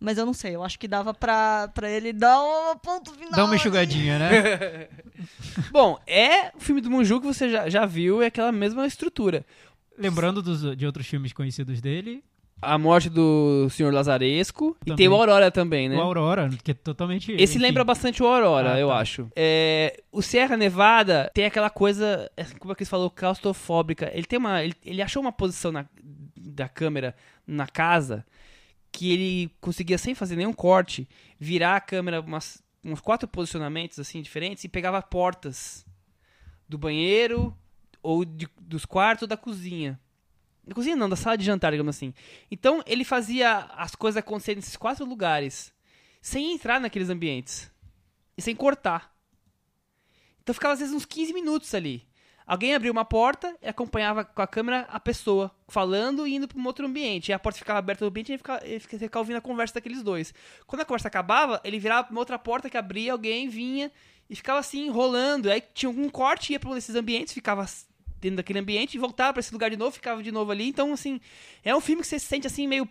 Mas eu não sei, eu acho que dava pra, pra ele dar um ponto final. Dá uma enxugadinha, né? *laughs* Bom, é o filme do Munju que você já, já viu, é aquela mesma estrutura. Lembrando dos, de outros filmes conhecidos dele, A morte do Senhor Lazaresco. E Também. tem o Aurora também, né? o Aurora, que é totalmente. Esse enfim. lembra bastante o Aurora, Ah, eu tá. acho. É, o Sierra Nevada tem aquela coisa, é, como é que ele falou, claustrofóbica. Ele tem uma, ele, ele achou uma posição na- da câmera na casa que ele conseguia sem fazer nenhum corte virar a câmera umas, uns quatro posicionamentos assim diferentes e pegava portas do banheiro ou de- dos quartos ou da cozinha. Da cozinha não, da sala de jantar, digamos assim. Então ele fazia as coisas acontecerem nesses quatro lugares sem entrar naqueles ambientes e sem cortar. Então ficava às vezes uns 15 minutos ali. Alguém abria uma porta e acompanhava com a câmera a pessoa falando e indo para um outro ambiente. E a porta ficava aberta no ambiente e ele ficava, ele ficava ouvindo a conversa daqueles dois. Quando a conversa acabava, ele virava pra uma outra porta que abria, alguém vinha e ficava assim, rolando. Aí tinha algum corte, ia para um desses ambientes, ficava dentro daquele ambiente e voltava pra esse lugar de novo, ficava de novo ali. Então, assim, é um filme que você se sente assim meio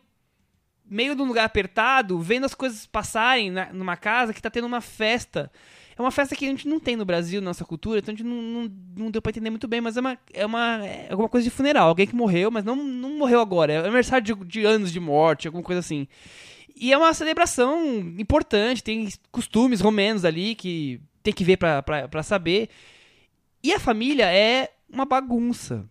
meio num lugar apertado, vendo as coisas passarem na, numa casa que tá tendo uma festa. É uma festa que a gente não tem no Brasil, na nossa cultura, então a gente não, não, não deu pra entender muito bem, mas é uma, é uma é alguma coisa de funeral. Alguém que morreu, mas não, não morreu agora. É aniversário de, de anos de morte, alguma coisa assim. E é uma celebração importante, tem costumes romenos ali que tem que ver pra, pra, pra saber. E a família é uma bagunça.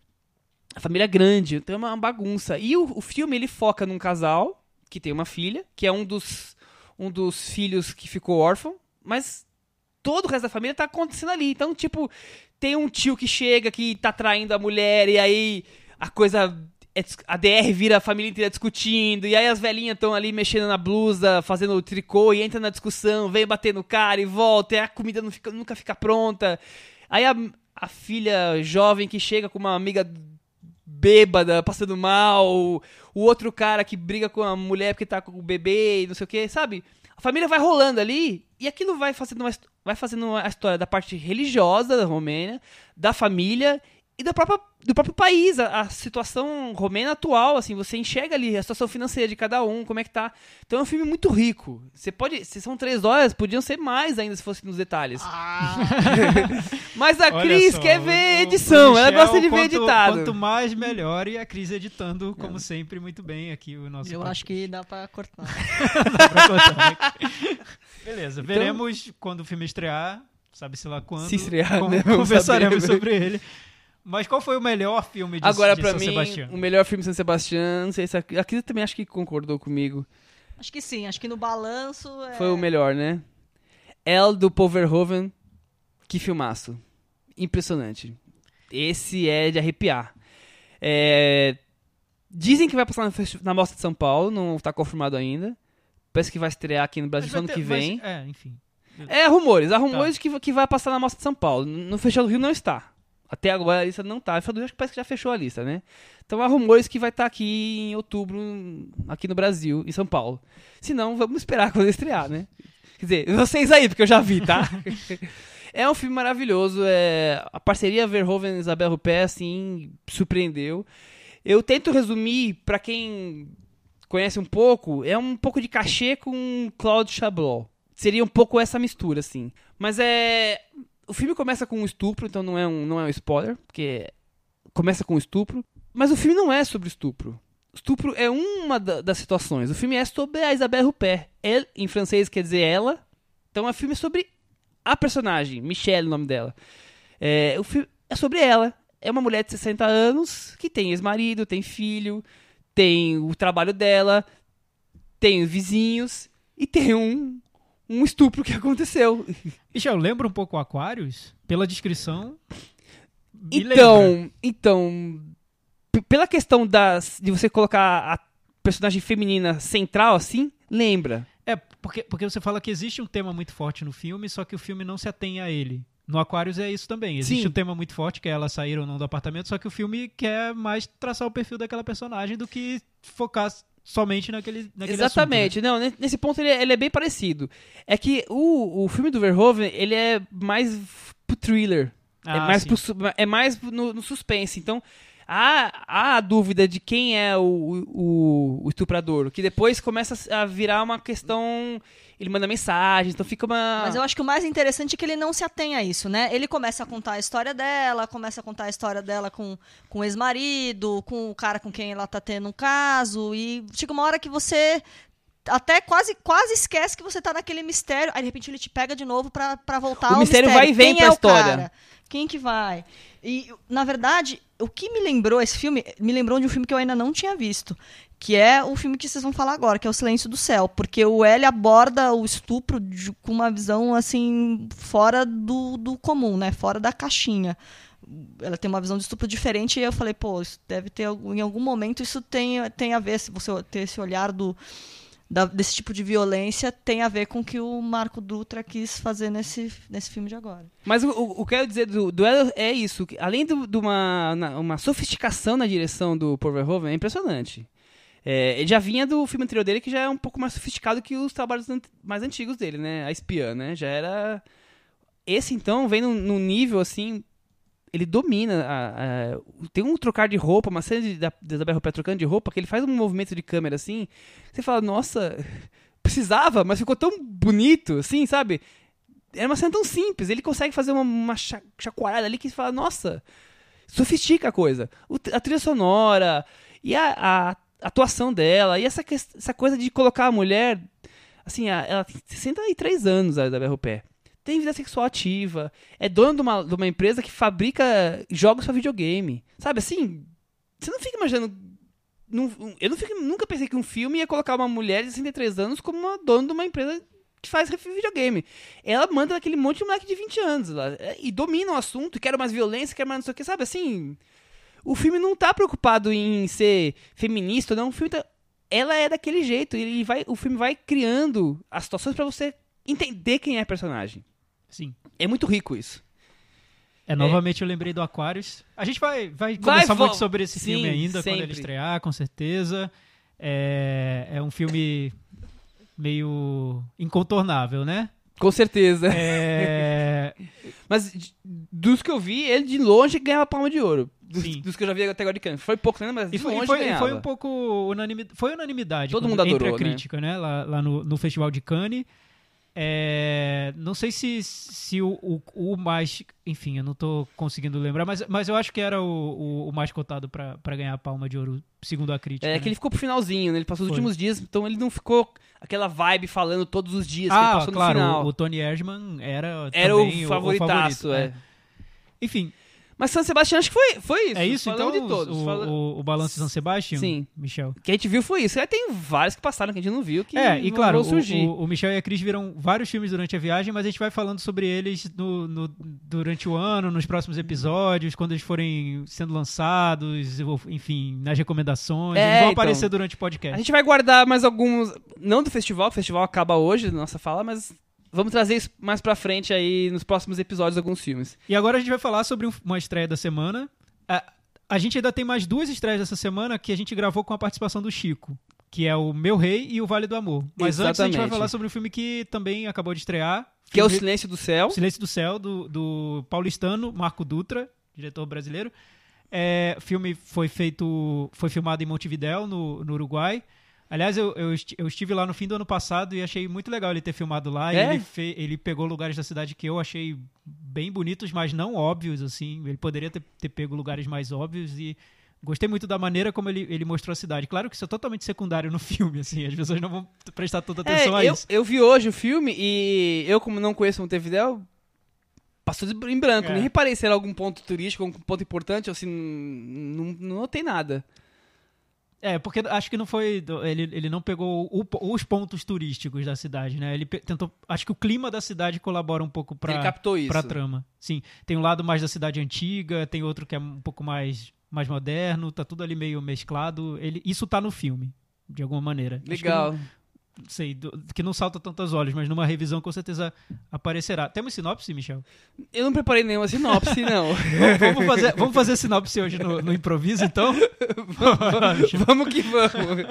A família é grande, então é uma bagunça. E o, o filme ele foca num casal que tem uma filha, que é um dos, um dos filhos que ficou órfão, mas todo o resto da família tá acontecendo ali. Então, tipo, tem um tio que chega que tá traindo a mulher, e aí a coisa. é A DR vira a família inteira discutindo, e aí as velhinhas estão ali mexendo na blusa, fazendo o tricô, e entra na discussão, vem bater no cara e volta, e a comida fica- nunca fica pronta. Aí a, a filha jovem que chega com uma amiga bêbada, passando mal, o outro cara que briga com a mulher porque tá com o bebê e não sei o que, sabe? A família vai rolando ali e aquilo vai fazendo, uma, vai fazendo a história da parte religiosa da Romênia, da família e da própria, do próprio país, a, a situação romena atual, assim, você enxerga ali a situação financeira de cada um, como é que tá. Então é um filme muito rico. Você pode, se são três horas, podiam ser mais ainda se fosse nos detalhes. *laughs* Mas a Olha Cris só, quer ver o- edição, o ela gosta de ver quanto- editado. Quanto mais, melhor. E a Cris editando, como sempre, muito bem aqui o nosso Eu podcast. acho que dá pra cortar. Dá pra cortar, né? Beleza, Então- veremos quando o filme estrear, sabe-se lá quando. Se estrear, né? Conversaremos saber. sobre ele. Mas qual foi o melhor filme de, Agora, de pra São mim, Sebastião? o melhor filme de São Sebastião, não sei se a, a Cris também acho que concordou comigo. Acho que sim, acho que no balanço. É... Foi o melhor, né? El do Paul Verhoeven, que filmaço. Impressionante. Esse é de arrepiar. É, Dizem que vai passar na, Mostra de São Paulo, não tá confirmado ainda. Parece que vai estrear aqui no Brasil Mas vai ano ter- que mas- vem. é, enfim. É rumores, há Tá. rumores que, que vai passar na Mostra de São Paulo. No Festival do Rio não está. Até agora a lista não tá. Do Rio acho que parece que já fechou a lista, né? Então há rumores que vai estar aqui em outubro, aqui no Brasil, em São Paulo. Se não, vamos esperar quando estrear, né? Quer dizer, *laughs* vocês aí, porque eu já vi, tá? *laughs* é um filme maravilhoso. É... A parceria Verhoeven e Isabel Rupé, assim, surpreendeu. Eu tento resumir, pra quem conhece um pouco, é um pouco de cachê com Claude Chabrol. Seria um pouco essa mistura, assim. Mas é. O filme começa com um estupro, então não é um, não é um spoiler, porque começa com um estupro. Mas o filme não é sobre estupro. Estupro é uma da- das situações. O filme é sobre a Isabelle Huppert. Elle, em francês quer dizer ela. Então é um filme sobre a personagem, Michelle, o nome dela. É, o filme é sobre ela. É uma mulher de 60 anos que tem ex-marido, tem filho, tem o trabalho dela, tem vizinhos e tem um, um estupro que aconteceu. Michel, lembra um pouco Aquários? Pela descrição. me lembra. Então, então, pela questão das, de você colocar a personagem feminina central assim, lembra. É, porque, porque você fala que existe um tema muito forte no filme, só que o filme não se atém a ele. No Aquários é isso também. Existe Sim. um tema muito forte, que é ela sair ou não do apartamento, só que o filme quer mais traçar o perfil daquela personagem do que focar somente naquele, naquele Exatamente. Não, ne- nesse ponto ele é, ele é bem parecido. É que o, o filme do Verhoeven, ele é mais pro thriller. assunto, né? é Ah, mais, sim. pro é mais no, no suspense. Então, há, há a dúvida de quem é o, o, o estuprador, que depois começa a virar uma questão. Ele manda mensagens, então fica uma. Mas eu acho que o mais interessante é que ele não se atém a isso, né? Ele começa a contar a história dela, começa a contar a história dela com, com o ex-marido, com o cara com quem ela tá tendo um caso, e chega uma hora que você até quase, quase esquece que você tá naquele mistério, aí de repente ele te pega de novo pra, pra voltar O ao mistério vai e vem Quem pra é o história. cara? Quem que vai? E, na verdade, o que me lembrou esse filme, me lembrou de um filme que eu ainda não tinha visto, que é o filme que vocês vão falar agora, que é O Silêncio do Céu, porque o L aborda o estupro de- com uma visão assim fora do, do comum, né? Fora da caixinha. Ela tem uma visão de estupro diferente e eu falei, pô, isso deve ter em algum momento isso tem, tem a ver se você ter esse olhar do da- desse tipo de violência tem a ver com o que o Marco Dutra quis fazer nesse, nesse filme de agora. Mas o, o, o que eu quero dizer do duelo é isso. que além de uma, uma sofisticação na direção do Paul Verhoeven, é impressionante. É, ele já vinha do filme anterior dele, que já é um pouco mais sofisticado que os trabalhos ant- mais antigos dele, né? A Espiã, né? Já era... Esse, então, vem num, num nível, assim, ele domina. a- a- tem um trocar de roupa, uma cena de, da, da Isabel trocando de roupa, que ele faz um movimento de câmera assim. Você fala, nossa, precisava, mas ficou tão bonito, assim, sabe? Era uma cena tão simples. Ele consegue fazer uma, uma cha- chacoalhada ali que você fala, nossa, sofistica a coisa. O- a trilha sonora e a, a atuação dela, e essa, essa coisa de colocar a mulher. Assim, ela tem 63 anos, a Isabel Huppert. Tem vida sexual ativa. É dona de uma, de uma empresa que fabrica jogos para videogame. Sabe assim? Você não fica imaginando. não- eu não fico- nunca pensei que um filme ia colocar uma mulher de 63 anos como uma dona de uma empresa que faz videogame. Ela manda aquele monte de moleque de 20 anos lá, é, e domina o assunto, quer mais violência, quer mais não sei o que, sabe? Assim, o filme não tá preocupado em ser feminista, não. O filme tá, ela é daquele jeito, ele vai, o filme vai criando as situações pra você entender quem é personagem. Sim. É muito rico isso. É, novamente eu lembrei do Aquarius. A gente vai, vai conversar vo- muito sobre esse Sim, filme ainda, quando sempre. ele estrear, com certeza. É, é um filme meio incontornável, né? Com certeza. É, *laughs* Mas dos que eu vi, ele de longe ganhava palma de ouro. Dos, dos que eu já vi até agora de Cannes. Foi pouco, né? Mas E foi, foi, foi um pouco unanimidade, foi unanimidade Todo quando- mundo entre adorou, a né? crítica, né? Lá, lá no, no Festival de Cannes. É, não sei se, se o, o, o mais. Enfim, eu não tô conseguindo lembrar, mas, mas eu acho que era o, o, mais cotado pra pra ganhar a palma de ouro, segundo a crítica. É né? que ele ficou pro finalzinho, né? Ele passou os Foi. últimos dias, então ele não ficou aquela vibe falando todos os dias que ele Ah, passou claro, o, o Tony Erdman era. Era o favoritaço, favorito, é. Enfim, Mas San Sebastião acho que foi, foi isso. é isso Falando então? de todos. o, fala- o, o Balanço de San Sebastian? Sim. Michel. Que a gente viu foi isso. Aí tem vários que passaram que a gente não viu, que É, e claro, surgir. o, o, Michel e a Cris viram vários filmes durante a viagem, mas a gente vai falando sobre eles no, no- durante o ano, nos próximos episódios, quando eles forem sendo lançados, enfim, nas recomendações. É, eles vão então. aparecer durante o podcast. A gente vai guardar mais alguns. Não do festival, o festival acaba hoje, nossa fala, mas vamos trazer isso mais pra frente aí nos próximos episódios, alguns filmes. E agora a gente vai falar sobre um- uma estreia da semana. A, a gente ainda tem mais duas estreias dessa semana que a gente gravou com a participação do Chico, que é o Meu Rei e o Vale do Amor. Mas antes a gente vai Exatamente. falar sobre um filme que também acabou de estrear. Que é o Silêncio do Céu. Silêncio do Céu, do, do paulistano Marco Dutra, diretor brasileiro. É, o filme foi feito, foi filmado em Montevidéu, no, no Uruguai. Aliás, eu, eu, eu estive lá no fim do ano passado e achei muito legal ele ter filmado lá. É? ele, fe- ele pegou lugares da cidade que eu achei bem bonitos, mas não óbvios, assim. Ele poderia ter, ter pego lugares mais óbvios e gostei muito da maneira como ele, ele mostrou a cidade. Claro que isso é totalmente secundário no *laughs* filme, assim. As pessoas não vão prestar toda atenção a É, eu, isso. eu vi hoje o filme e eu, como não conheço Montevidéu, passou em branco. É. Nem reparei se era algum ponto turístico, algum ponto importante, assim, não, não notei nada. É, porque acho que não foi. Ele, ele não pegou o- os pontos turísticos da cidade, né? Ele tentou. Acho que o clima da cidade colabora um pouco pra, Ele captou isso. pra trama. Sim. Tem um lado mais da cidade antiga, tem outro que é um pouco mais, mais moderno, tá tudo ali meio mesclado. Ele, isso tá no filme, de alguma maneira. Legal. não sei, do- que não salta tanto aos olhos, mas numa revisão com certeza aparecerá. Temos sinopse, Michel? Eu não preparei nenhuma sinopse, não. *laughs* vamos, vamos fazer, vamos fazer sinopse hoje no, no improviso, então? *laughs* vamos que vamos.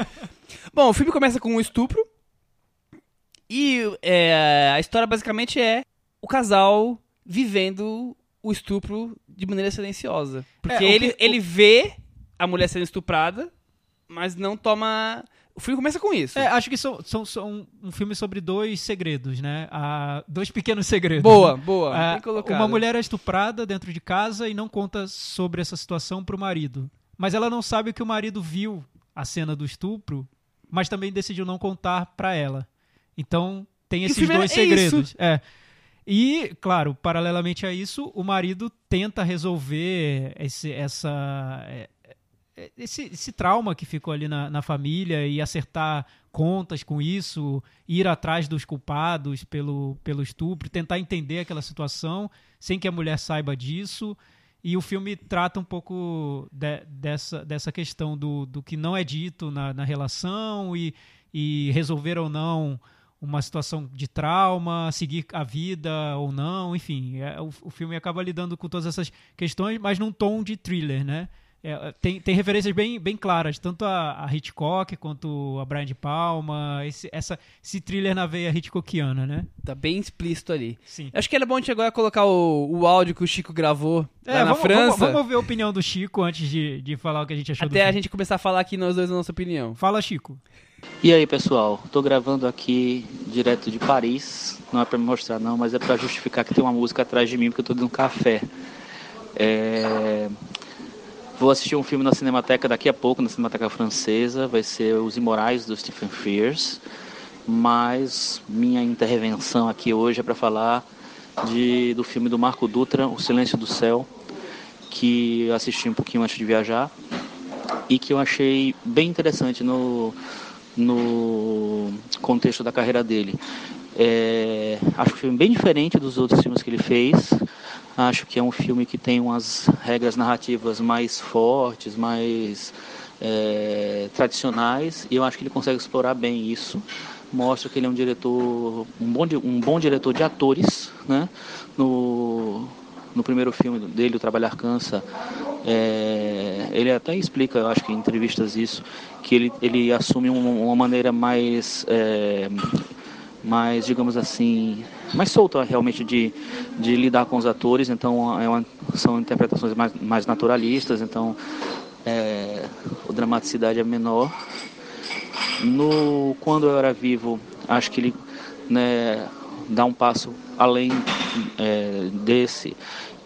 Bom, o filme começa com um estupro. E é, a história basicamente é o casal vivendo o estupro de maneira silenciosa. Porque É, ele, que- ele vê a mulher sendo estuprada, mas não toma. O filme começa com isso. É, acho que são, são, são um filme sobre dois segredos, né? Ah, dois pequenos segredos. Boa, *laughs* boa. Ah, bem colocado. uma mulher é estuprada dentro de casa e não conta sobre essa situação pro marido. Mas ela não sabe que o marido viu a cena do estupro, mas também decidiu não contar pra ela. Então tem esses é- dois é segredos. É. E, claro, paralelamente a isso, o marido tenta resolver esse, essa, esse, esse trauma que ficou ali na, na família e acertar contas com isso, ir atrás dos culpados pelo, pelo estupro, tentar entender aquela situação sem que a mulher saiba disso. E o filme trata um pouco de- dessa, dessa questão do, do que não é dito na, na relação e, e resolver ou não uma situação de trauma, seguir a vida ou não, enfim. é, o, o filme acaba lidando com todas essas questões, mas num tom de thriller, né? É, tem, tem referências bem, bem claras, tanto a, a Hitchcock quanto a Brian de Palma, esse, essa, esse thriller na veia Hitchcockiana, né? Tá bem explícito ali. Sim. Acho que era bom a gente agora colocar o, o áudio que o Chico gravou lá É, na vamos, França. Vamos, vamos ouvir a opinião do Chico antes de, de falar o que a gente achou do até a filme. gente começar a falar aqui nós dois a nossa opinião. Fala, Chico. E aí pessoal, tô gravando aqui direto de Paris, não é pra me mostrar não, mas é pra justificar que tem uma música atrás de mim porque eu tô dando café. É, Vou assistir um filme na Cinemateca daqui a pouco, na Cinemateca Francesa, vai ser Os Imorais do Stephen Frears, mas minha intervenção aqui hoje é para falar de, do filme do Marco Dutra, O Silêncio do Céu, que assisti um pouquinho antes de viajar e que eu achei bem interessante no, no contexto da carreira dele. É, acho um filme bem diferente dos outros filmes que ele fez. Acho que é um filme que tem umas regras narrativas mais fortes, mais é, tradicionais, e eu acho que ele consegue explorar bem isso. Mostra que ele é um diretor, um bom, um bom diretor de atores, né? No, no primeiro filme dele, O Trabalhar Cansa, é, ele até explica, eu acho que em entrevistas isso, que ele, ele assume um- uma maneira mais, é, mais, digamos assim, mais solta realmente de, de lidar com os atores, então é uma- são interpretações mais, mais naturalistas, então é, a dramaticidade é menor. No Quando Eu Era Vivo, acho que ele né, dá um passo além é, desse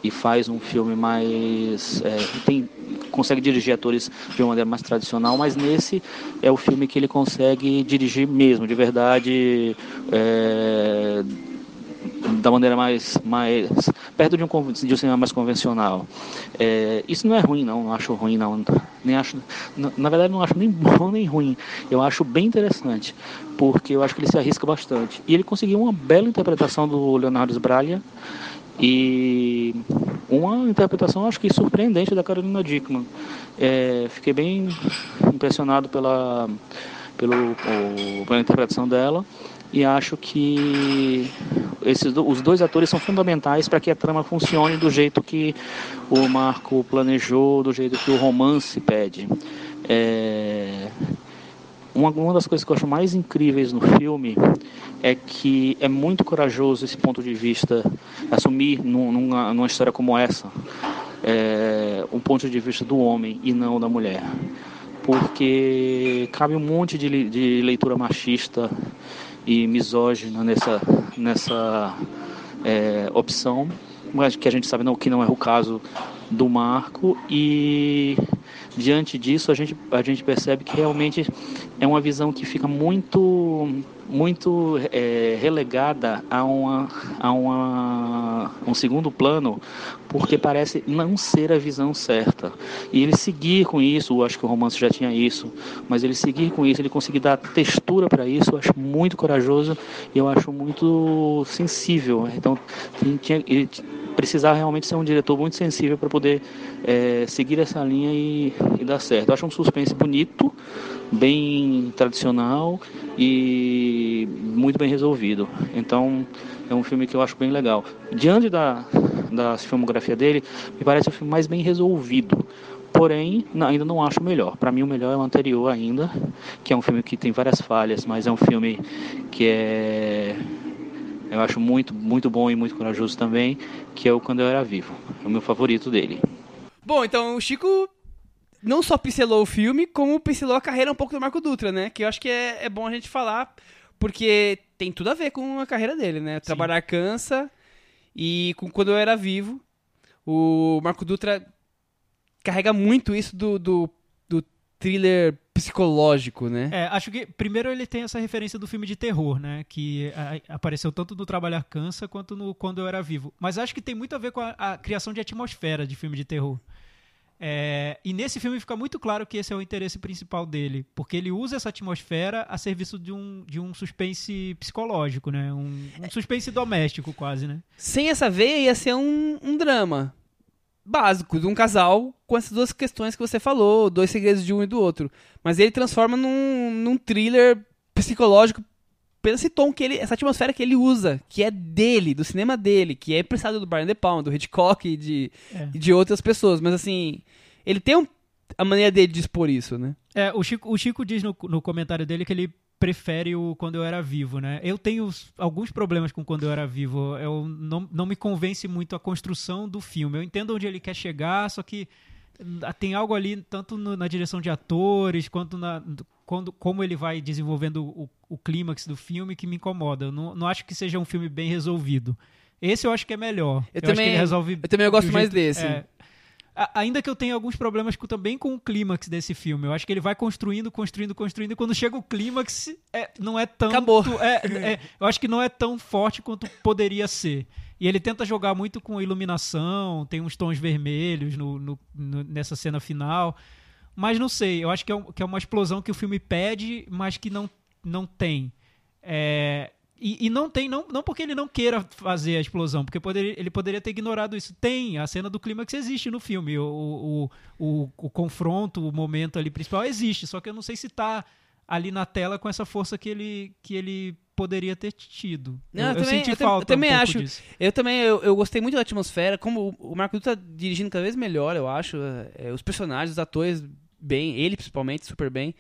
e faz um filme mais. é, tem, consegue dirigir atores de uma maneira mais tradicional, mas nesse é o filme que ele consegue dirigir mesmo, de verdade. é, da maneira mais, mais perto de um, de um cinema mais convencional. É, isso não é ruim, não, não acho ruim, não. Nem acho, na, na verdade, não acho nem bom nem ruim. Eu acho bem interessante, porque eu acho que ele se arrisca bastante. E ele conseguiu uma bela interpretação do Leonardo Sbraglia e uma interpretação, acho que surpreendente da Carolina Dickman. É, fiquei bem impressionado pela, pelo, pela interpretação dela e acho que esses os dois atores são fundamentais para que a trama funcione do jeito que o Marco planejou, do jeito que o romance pede. É, uma, uma das coisas que eu acho mais incríveis no filme é que é muito corajoso esse ponto de vista, assumir num- numa, numa história como essa, é, um ponto de vista do homem e não da mulher. Porque cabe um monte de, de leitura machista e misógina nessa, nessa é, opção, mas que a gente sabe não, que não é o caso do Marco. E diante disso a gente, a gente percebe que realmente é uma visão que fica muito muito é, relegada a, uma, a uma, um segundo plano porque parece não ser a visão certa e ele seguir com isso eu acho que o romance já tinha isso mas ele seguir com isso ele conseguir dar textura para isso eu acho muito corajoso e eu acho muito sensível então tinha, ele precisava realmente ser um diretor muito sensível para poder é, seguir essa linha e, e dar certo. Eu acho um suspense bonito, bem tradicional e muito bem resolvido. Então é um filme que eu acho bem legal. Diante da, da filmografia dele, me parece o filme mais bem resolvido. Porém, ainda não acho o melhor. Para mim, o melhor é o anterior ainda, que é um filme que tem várias falhas, mas é um filme que é eu acho muito, muito bom e muito corajoso também, que é o Quando Eu Era Vivo. É o meu favorito dele. Bom, então o Chico não só pincelou o filme, como pincelou a carreira um pouco do Marco Dutra, né? Que eu acho que é, é bom a gente falar, porque tem tudo a ver com a carreira dele, né? Trabalhar cansa e com Quando Eu Era Vivo. O Marco Dutra carrega muito isso do, do, do thriller psicológico, né? É, acho que primeiro ele tem essa referência do filme de terror, né? Que a- apareceu tanto no Trabalhar Cansa quanto no Quando Eu Era Vivo. Mas acho que tem muito a ver com a, a criação de atmosfera de filme de terror. É, e nesse filme fica muito claro que esse é o interesse principal dele, porque ele usa essa atmosfera a serviço de um, de um suspense psicológico, né? Um, um suspense doméstico, quase, né? Sem essa veia ia ser um, um drama básico de um casal com essas duas questões que você falou, dois segredos de um e do outro. Mas ele transforma num, num thriller psicológico pelo esse tom que ele, essa atmosfera que ele usa, que é dele, do cinema dele, que é emprestado do Brian De Palma, do Hitchcock e de, É. e de outras pessoas. Mas assim, ele tem um a maneira dele de expor isso, né? É, o Chico, o Chico diz no, no comentário dele que ele prefere o Quando Eu Era Vivo, né? Eu tenho alguns problemas com Quando Eu Era Vivo. Eu não, não me convence muito a construção do filme. Eu entendo onde ele quer chegar, só que tem algo ali, tanto no, na direção de atores, quanto na, quando, como ele vai desenvolvendo o, o clímax do filme, que me incomoda. Eu não, não acho que seja um filme bem resolvido. Esse eu acho que é melhor. Eu, eu também, resolve eu também eu gosto mais desse. É, ainda que eu tenha alguns problemas com, também com o clímax desse filme. Eu acho que ele vai construindo, construindo, construindo, e quando chega o clímax, é, não é tão. Acabou. *laughs* É, é, eu acho que não é tão forte quanto poderia ser. E ele tenta jogar muito com iluminação, tem uns tons vermelhos no, no, no, nessa cena final. Mas não sei, eu acho que é, um, que é uma explosão que o filme pede, mas que não, não tem. É, e, e, não tem, não, não porque ele não queira fazer a explosão, porque poderia, ele poderia ter ignorado isso. Tem, a cena do clímax existe no filme. O, o, o, o, confronto, o momento ali principal existe, só que eu não sei se está ali na tela com essa força que ele, que ele poderia ter tido. Não, eu, eu, também, senti eu falta. Eu também um acho. Disso. Eu também eu, eu gostei muito da atmosfera. Como o Marco Dutra tá dirigindo cada vez melhor, eu acho. É, os personagens, os atores, bem. Ele principalmente, super bem.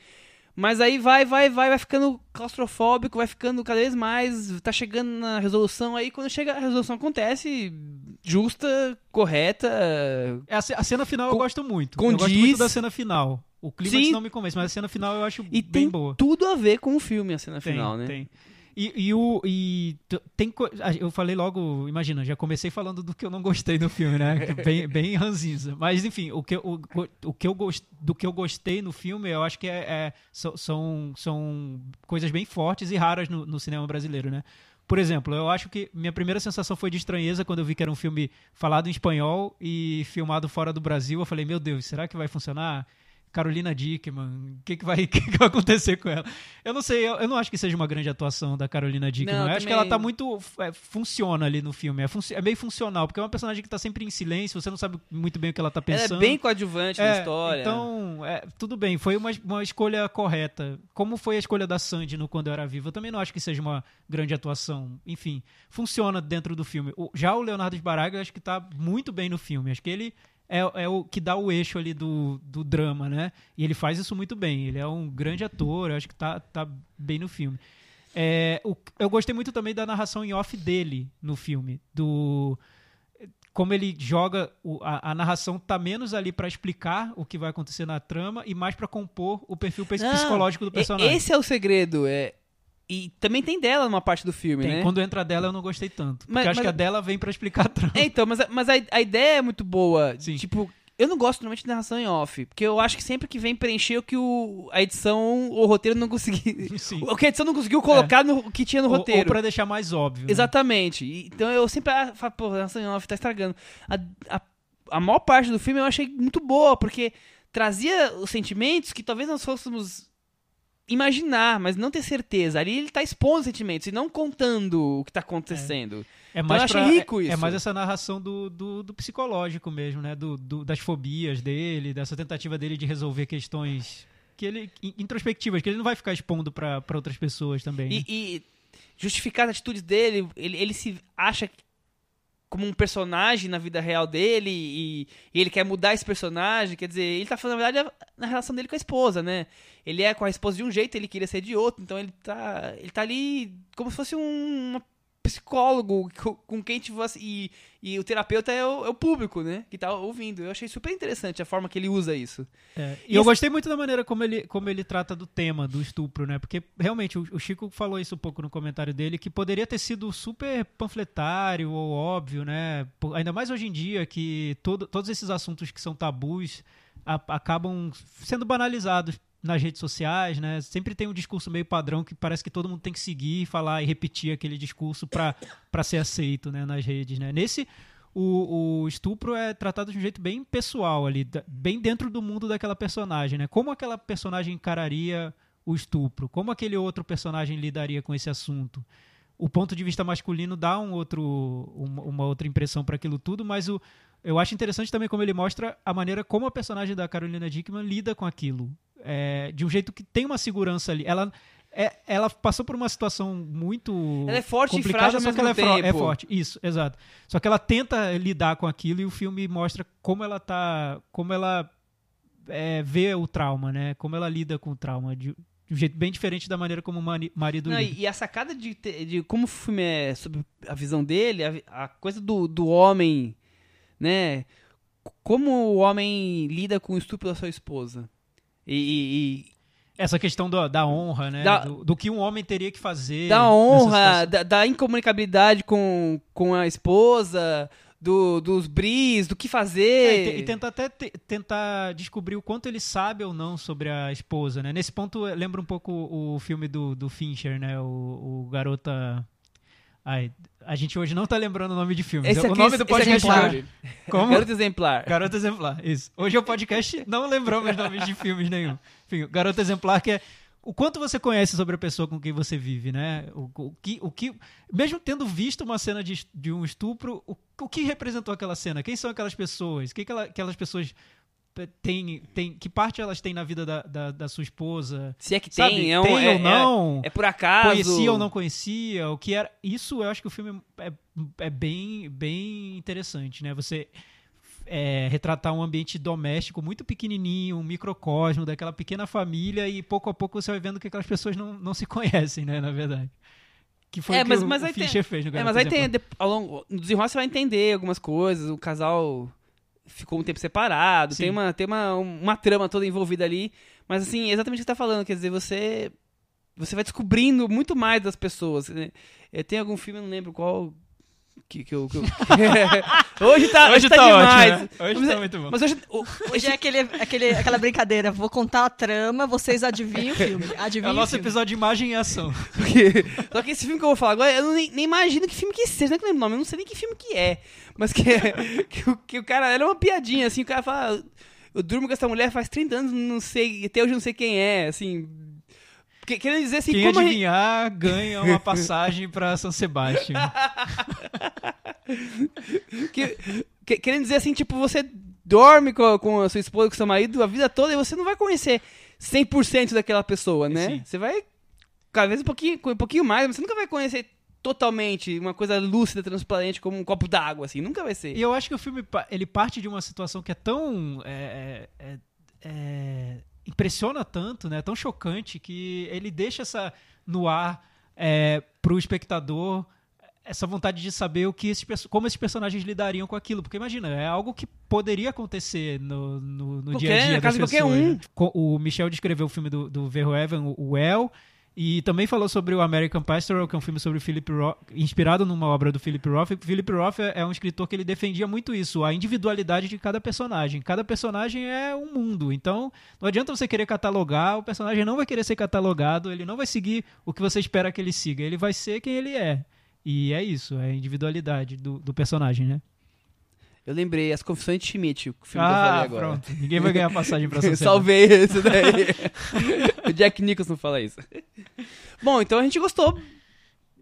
Mas aí vai, vai, vai, vai ficando claustrofóbico, vai ficando cada vez mais, tá chegando na resolução, aí quando chega a resolução acontece justa, correta. É, a, cena final eu gosto muito. Condiz. Eu gosto muito da cena final. O clima não me convence, mas a cena final eu acho e bem boa. tudo a ver com o filme, a cena tem, final, né? Tem. E, e, o, e tem eu falei logo, imagina, já comecei falando do que eu não gostei do filme, né? Bem, *laughs* bem ranzinza. Mas enfim, o que, o, o que eu gost, do que eu gostei no filme, eu acho que é, é são, são coisas bem fortes e raras no, no cinema brasileiro, né? Por exemplo, eu acho que minha primeira sensação foi de estranheza quando eu vi que era um filme falado em espanhol e filmado fora do Brasil. Eu falei, meu Deus, será que vai funcionar? Carolina Dickman, o que, que, vai, *laughs* que, que, vai acontecer com ela? Eu não sei, eu, eu, não acho que seja uma grande atuação da Carolina Dickman. Não, eu também... acho que ela tá muito. É, funciona ali no filme. É, é, meio funcional, porque é uma personagem que tá sempre em silêncio, você não sabe muito bem o que ela tá pensando. Ela é bem coadjuvante é, na história. Então, é, tudo bem, foi uma, uma escolha correta. Como foi a escolha da Sandy no Quando Eu Era Viva? Eu também não acho que seja uma grande atuação. Enfim, funciona dentro do filme. O, já o Leonardo Sbaraglia, eu acho que tá muito bem no filme. Acho que ele é, é o que dá o eixo ali do, do drama, né? E ele faz isso muito bem. Ele é um grande ator, acho que tá, tá bem no filme. É, o, eu gostei muito também da narração em off dele no filme. Do como ele joga o, a, a, narração tá menos ali para explicar o que vai acontecer na trama e mais para compor o perfil psicológico do personagem. Esse é o segredo, é e também tem dela numa parte do filme, tem, né? Quando entra dela eu não gostei tanto. Mas, porque eu acho mas... que a dela vem para explicar a trama. É, então, mas, mas a, a ideia é muito boa. Sim. Tipo, eu não gosto normalmente de narração em off, porque eu acho que sempre que vem preencher o que o, a edição ou o roteiro não conseguiu. O que a edição não conseguiu colocar é. no que tinha no roteiro. Ou pra deixar mais óbvio. Né? Exatamente. Né? Então eu sempre ah, falo, pô, narração em off tá estragando. A, a, a maior parte do filme eu achei muito boa, porque trazia os sentimentos que talvez nós fôssemos imaginar, mas não ter certeza. Ali ele está expondo os sentimentos e não contando o que está acontecendo. É, é mais então, achei rico é, isso. É mais essa narração do, do, do psicológico mesmo, né? Do, do, das fobias dele, dessa tentativa dele de resolver questões que ele introspectivas, que ele não vai ficar expondo para outras pessoas também. E, né? e, justificar as atitudes dele, ele, ele se acha como um personagem na vida real dele e, e, ele quer mudar esse personagem, quer dizer, ele tá falando, na verdade, na relação dele com a esposa, né? Ele é com a esposa de um jeito, ele queria ser de outro, então ele tá, ele tá ali como se fosse um, uma psicólogo com quem tipo, e, e o terapeuta é o, é o, público, né? Que tá ouvindo. Eu achei super interessante a forma que ele usa isso. É, e, e eu esse... gostei muito da maneira como ele, como ele trata do tema do estupro, né? Porque realmente o, o, Chico falou isso um pouco no comentário dele, que poderia ter sido super panfletário ou óbvio, né? Ainda mais hoje em dia que todo, todos esses assuntos que são tabus a, acabam sendo banalizados nas redes sociais, né? Sempre tem um discurso meio padrão que parece que todo mundo tem que seguir, falar e repetir aquele discurso para ser aceito, né? Nas redes, né? Nesse o, o, estupro é tratado de um jeito bem pessoal ali, bem dentro do mundo daquela personagem, né? Como aquela personagem encararia o estupro? Como aquele outro personagem lidaria com esse assunto? O ponto de vista masculino dá um outro, uma, uma outra impressão para aquilo tudo, mas o, eu acho interessante também como ele mostra a maneira como a personagem da Carolina Dickman lida com aquilo é, de um jeito que tem uma segurança ali. Ela, é, ela passou por uma situação muito ela é forte complicada, e só que ela é, é, forte. Isso, exato. Só que ela tenta lidar com aquilo e o filme mostra como ela tá, como ela é, vê o trauma, né? Como ela lida com o trauma. De, de um jeito bem diferente da maneira como o mari- marido Não, e, e a sacada de, ter- de como o filme é sobre a visão dele, a, a coisa do, do homem, né? Como o homem lida com o estupro da sua esposa. E, e- e Essa questão do- da honra, né? Da- do, do que um homem teria que fazer. da honra, da, da incomunicabilidade com, com a esposa, do, dos bris, do que É, fazer. e, te- e tentar até te- tentar descobrir o quanto ele sabe ou não sobre a esposa, né? Nesse ponto lembra um pouco o filme do, do Fincher, né? O, o Garota. Ai, a gente hoje não tá lembrando o nome de filmes. Esse o aqui- nome do esse é podcast exemplar. hoje. Como? Garoto exemplar. Garota Exemplar, isso. Hoje é o podcast, não lembramos nomes de filmes nenhum. Enfim, Garota Exemplar, que é o quanto você conhece sobre a pessoa com quem você vive, né? O, o que, o que, mesmo tendo visto uma cena de, de um estupro, o, o que representou aquela cena? Quem são aquelas pessoas? O que, que ela- aquelas pessoas têm, têm, que parte elas têm na vida da, da, da sua esposa? Se é que Sabe? tem, é, um, Tem é, ou não? É, é por acaso. conhecia ou não conhecia, o que era. Isso eu acho que o filme é, é bem, bem interessante, né? Você é, retratar um ambiente doméstico muito pequenininho, um microcosmo daquela pequena família e pouco a pouco você vai vendo que aquelas pessoas não, não se *laughs* conhecem, né? Na verdade. Que foi É, o que mas- o, mas o aí tem- fez no É, mas aí tem, ao longo, no desenrolar você vai entender algumas coisas, o casal ficou um tempo separado, Sim. tem, uma, tem uma, uma trama toda envolvida ali, mas assim, é exatamente o que você tá falando, quer dizer, você você vai descobrindo muito mais das pessoas. né? É, tem algum filme, não lembro qual, que, que eu... que eu- *laughs* hoje tá, hoje tá, demais. ótimo, né? Hoje Mas tá é- muito bom. Mas hoje, Hoje é aquele, aquele, aquela brincadeira. Vou contar a trama, vocês adivinham o filme. *laughs* É Adivinham o o nosso filme. episódio de imagem e ação. *laughs* Porque- Só que esse filme que eu vou falar agora, eu nem, nem imagino que filme que seja, não é que eu lembro o nome, eu não sei nem que filme que é. Mas que, é- que, o, que o cara era uma piadinha, assim, o cara fala. Eu durmo com essa mulher faz 30 anos, não sei, até hoje não sei quem é, assim. que- Querendo dizer assim, Quem como a gente- adivinhar ganha uma passagem pra São Sebastião. *laughs* que- que- querendo dizer assim, tipo, você dorme com a, com a sua esposa, com o seu marido a vida toda e você não vai conhecer 100% daquela pessoa, né? Sim. Você vai, cada vez um pouquinho, um pouquinho mais, mas você nunca vai conhecer totalmente uma coisa lúcida, transparente, como um copo d'água, assim, nunca vai ser. E eu acho que o filme ele parte de uma situação que é tão. é, é, é, é, impressiona tanto, né? Tão chocante, que ele deixa essa no ar é, pro espectador essa vontade de saber o que esses, como esses personagens lidariam com aquilo. Porque imagina, é algo que poderia acontecer no, no, no dia a dia na casa de qualquer um. né? Co- O Michel descreveu o filme do, do Verhoeven, o El, e também falou sobre o American Pastoral, que é um filme sobre o Philip Roth, inspirado numa obra do Philip Roth. O Philip Roth é é um escritor que ele defendia muito isso, a individualidade de cada personagem. Cada personagem é um mundo, então não adianta você querer catalogar, o personagem não vai querer ser catalogado, ele não vai seguir o que você espera que ele siga, ele vai ser quem ele é. E é isso, é a individualidade do, do personagem, né? Eu lembrei, As Confissões de Schmidt, o filme que eu falei Ah, agora. pronto. Ninguém vai ganhar passagem pra *laughs* São Salvei esse daí. *laughs* o Jack Nicholson fala isso. Bom, então a gente gostou.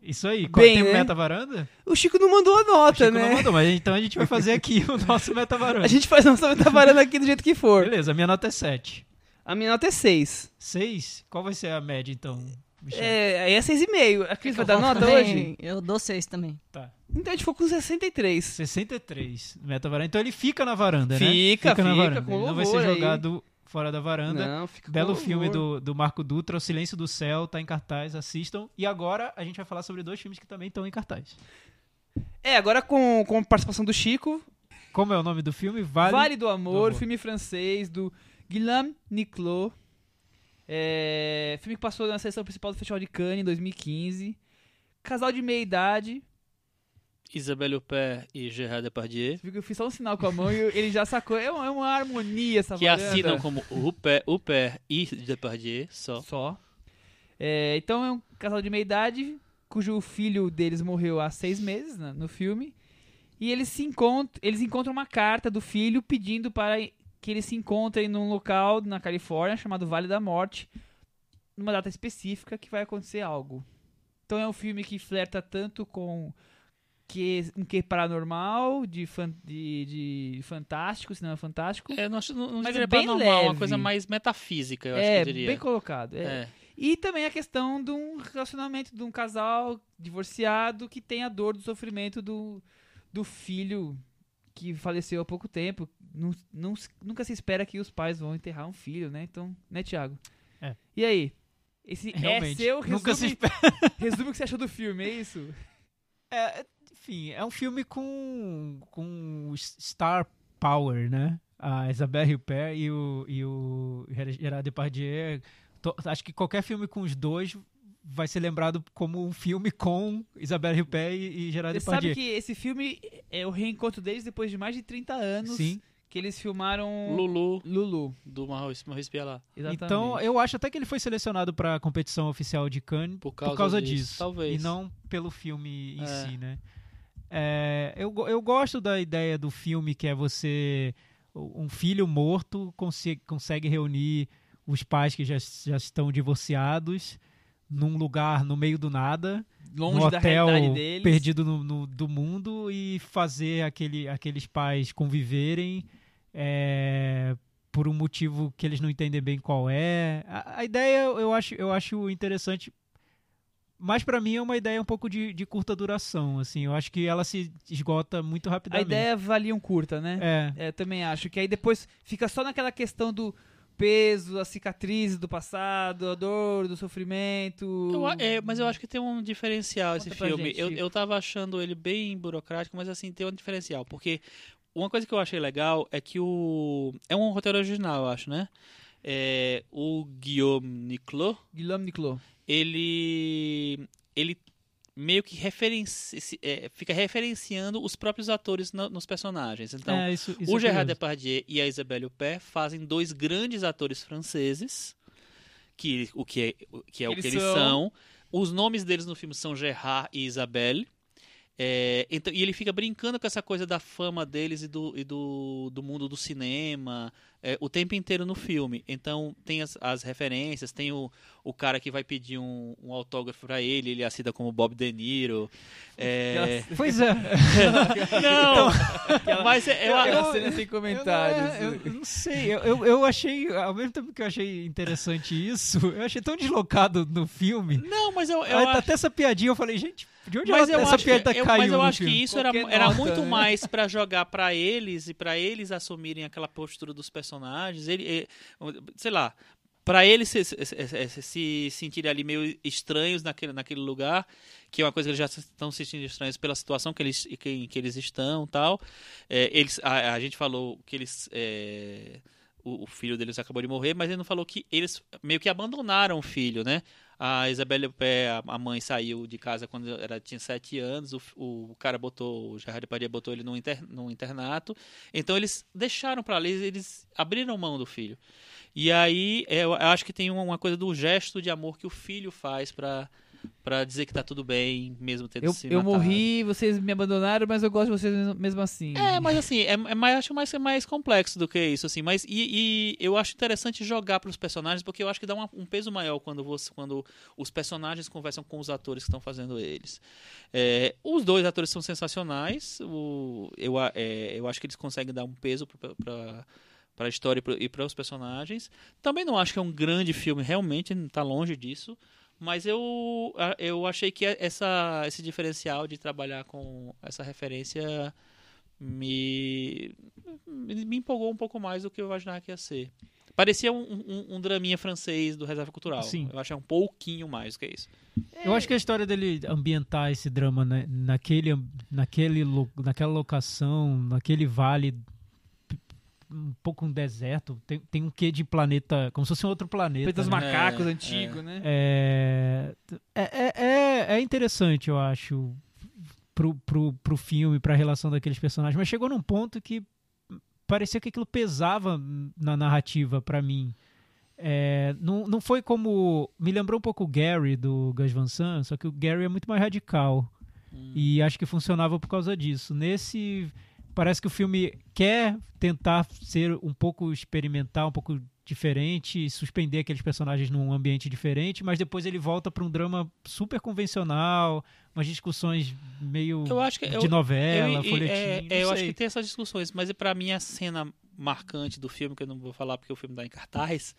Isso aí. Bem, Tem né? meta varanda? O Chico não mandou a O nota, Chico né? não mandou, mas então a gente vai fazer aqui o nosso meta varanda. *laughs* A gente faz a nossa metavaranda aqui do jeito que for. Beleza, a minha nota é 7. A minha nota é 6. 6? Qual vai ser a média, então, Michel? É, aí é 6,5. A Cris vai dar Eu nota também- hoje? Eu dou seis também. Tá. Então a gente ficou com 63. 63. Meta varanda. Então ele fica na varanda, né? Fica, na fica, varanda. com Ele não vai ser louvor aí. jogado fora da varanda. Não, fica Belo com filme do, do Marco Dutra, O Silêncio do Céu, tá em cartaz, assistam. E agora a gente vai falar sobre dois filmes que também estão em cartaz. É, agora com, com a participação do Chico. Como é o nome do filme? Vale, Vale, do, amor, Amor. filme francês do Guillaume Niclot. É, filme que passou na sessão principal do Festival de Cannes em 2015. Casal de meia idade. Isabelle Huppert e Gerard Depardieu, Você viu que eu fiz só um sinal com a mão e ele já sacou. É uma, é uma harmonia essa que assinam como Huppert, Huppert e Depardieu só. Só. É, então é um casal de meia idade, cujo filho deles morreu há seis meses né, no filme. E eles se encontram, eles encontram uma carta do filho pedindo para que eles se encontrem num local na Califórnia chamado Vale da Morte, numa data específica que vai acontecer algo. Então é um filme que flerta tanto com que um que paranormal, de, fan, de, de fantástico, cinema fantástico. É, não, acho- não, não Mas é bem paranormal, leve. uma coisa mais metafísica, eu acho é, que eu diria. bem colocado. é. É. E também a questão de um relacionamento de um casal divorciado que tem a dor do sofrimento do, do filho que faleceu há pouco tempo, não- não nunca se espera que os pais vão enterrar um filho, né? Então, né, Thiago? É. E aí? Esse é Realmente. seu Nunca se resume, *laughs* resume o que você achou do filme, é isso? É, enfim, é um filme com, com star power, né? A Isabelle Huppert e o, e o Gerard Depardieu. To- Acho que qualquer filme com os dois vai ser lembrado como um filme com Isabelle Huppert e, e Gerard Você sabe Depardieu. que esse filme é o reencontro deles depois de mais de 30 anos Sim. Que eles filmaram Lulu, Lulu. do Maurice Maurice Pialat. Exatamente. Então, eu acho até que ele foi selecionado para a competição oficial de Cannes Por por causa causa, disso, disso. talvez. E não pelo filme em É. si, né? É, eu, eu gosto da ideia do filme que é você. Um filho morto consegue, consegue reunir os pais que já, já estão divorciados num lugar no meio do nada, longe no da hotel realidade deles. perdido no, no- do mundo e fazer aquele, aqueles pais conviverem é, por um motivo que eles não entendem bem qual é. A, a ideia eu acho, eu acho interessante, mas pra mim é uma ideia um pouco de, de curta duração. Assim, eu acho que ela se esgota muito A rapidamente. ideia valia um curta, né? é. É, também acho. Que aí depois fica só naquela questão do peso, as cicatrizes do passado, a dor, do sofrimento. Eu a- é, mas eu acho que tem um diferencial esse Conta pra filme. gente, eu, eu tava achando ele bem burocrático, mas assim, tem um diferencial. Porque uma coisa que eu achei legal é que o. É um roteiro original, eu acho, né? É, o Guillaume Niclot, Guilherme Niclot. ele. Ele meio que referenci, se- é, fica referenciando os próprios atores no- nos personagens. Então, É, isso, isso o é Gerard. Depardieu e a Isabelle Huppert fazem dois grandes atores franceses, que o que é, o que, é o Eles que eles são- são. Os nomes deles no filme são Gerard e Isabelle. É, então, e ele fica brincando com essa coisa da fama deles e do, e do, do mundo do cinema é, o tempo inteiro no filme. Então tem as, as referências, tem o, o cara que vai pedir um, um autógrafo pra ele, ele assina como Bob De Niro. É, Pois é. *laughs* não, Aquela, mas é, eu, aquela eu- cena sem comentários. Eu, não é- eu não sei, eu, eu, eu achei, ao mesmo tempo que eu achei interessante isso, eu achei tão deslocado no filme. não, mas eu, eu Aí, acho Até essa piadinha eu falei, gente, de onde Mas ela, eu essa acho, piada que, eu, caiu mas eu acho que isso era, Qualquer era nota, muito né? mais pra jogar pra eles e pra eles assumirem aquela postura dos personagens. Ele, ele- sei lá, pra eles se, se, se- se sentirem ali meio estranhos naquele, naquele lugar, que é uma coisa que eles já estão se sentindo estranhos pela situação que eles, que, que eles estão, tal. É, eles, a, a gente falou que eles é, o, o filho deles acabou de morrer, mas ele não falou que eles meio que abandonaram o filho, né? A Isabelle Huppert, a mãe saiu de casa quando ela tinha sete anos, o, o cara botou, o Gerard Depardieu botou ele num, inter, num internato, então eles deixaram pra lá, eles, abriram mão do filho. E aí, é, eu acho que tem uma, coisa do gesto de amor que o filho faz pra, pra dizer que tá tudo bem, mesmo tendo Eu, se eu matado. morri, vocês me abandonaram, mas eu gosto de vocês mesmo assim. É, mas assim, é, é mais, acho mais, é mais complexo do que isso, assim. Mas e, e eu acho interessante jogar para os personagens, porque eu acho que dá uma- um peso maior quando, você, quando os personagens conversam com os atores que estão fazendo eles. É, os dois atores são sensacionais. O, eu, é, eu acho que eles conseguem dar um peso para para a história e e para os personagens. Também não acho que é um grande filme, realmente está longe disso. Mas eu, eu achei que essa, esse diferencial de trabalhar com essa referência me, me empolgou um pouco mais do que eu imaginava que ia ser. Parecia um, um, um draminha francês do Reserva Cultural. Sim. Eu achei um pouquinho mais do que isso. Eu acho que a história dele ambientar esse drama né, naquele, naquele, naquela locação, naquele vale, um pouco um deserto, tem, tem um quê de planeta, como se fosse um outro planeta. Feito dos né? macacos É, antigos, né? É, é, é, é- é interessante, eu acho, pro, pro, pro filme, pra relação daqueles personagens, mas chegou num ponto que parecia que aquilo pesava na narrativa pra mim. É, não, não foi como. Me lembrou um pouco o Gary do Gus Van Sant, só que o Gary é muito mais radical. E acho que funcionava por causa disso. Nesse. Parece que o filme quer tentar ser um pouco experimental, um pouco diferente, suspender aqueles personagens num ambiente diferente, mas depois ele volta para um drama super convencional, umas discussões meio Eu acho que de eu- novela, eu, folhetim. é, é, eu acho que tem essas discussões, mas pra mim a cena marcante do filme, que eu não vou falar porque o filme tá em cartaz,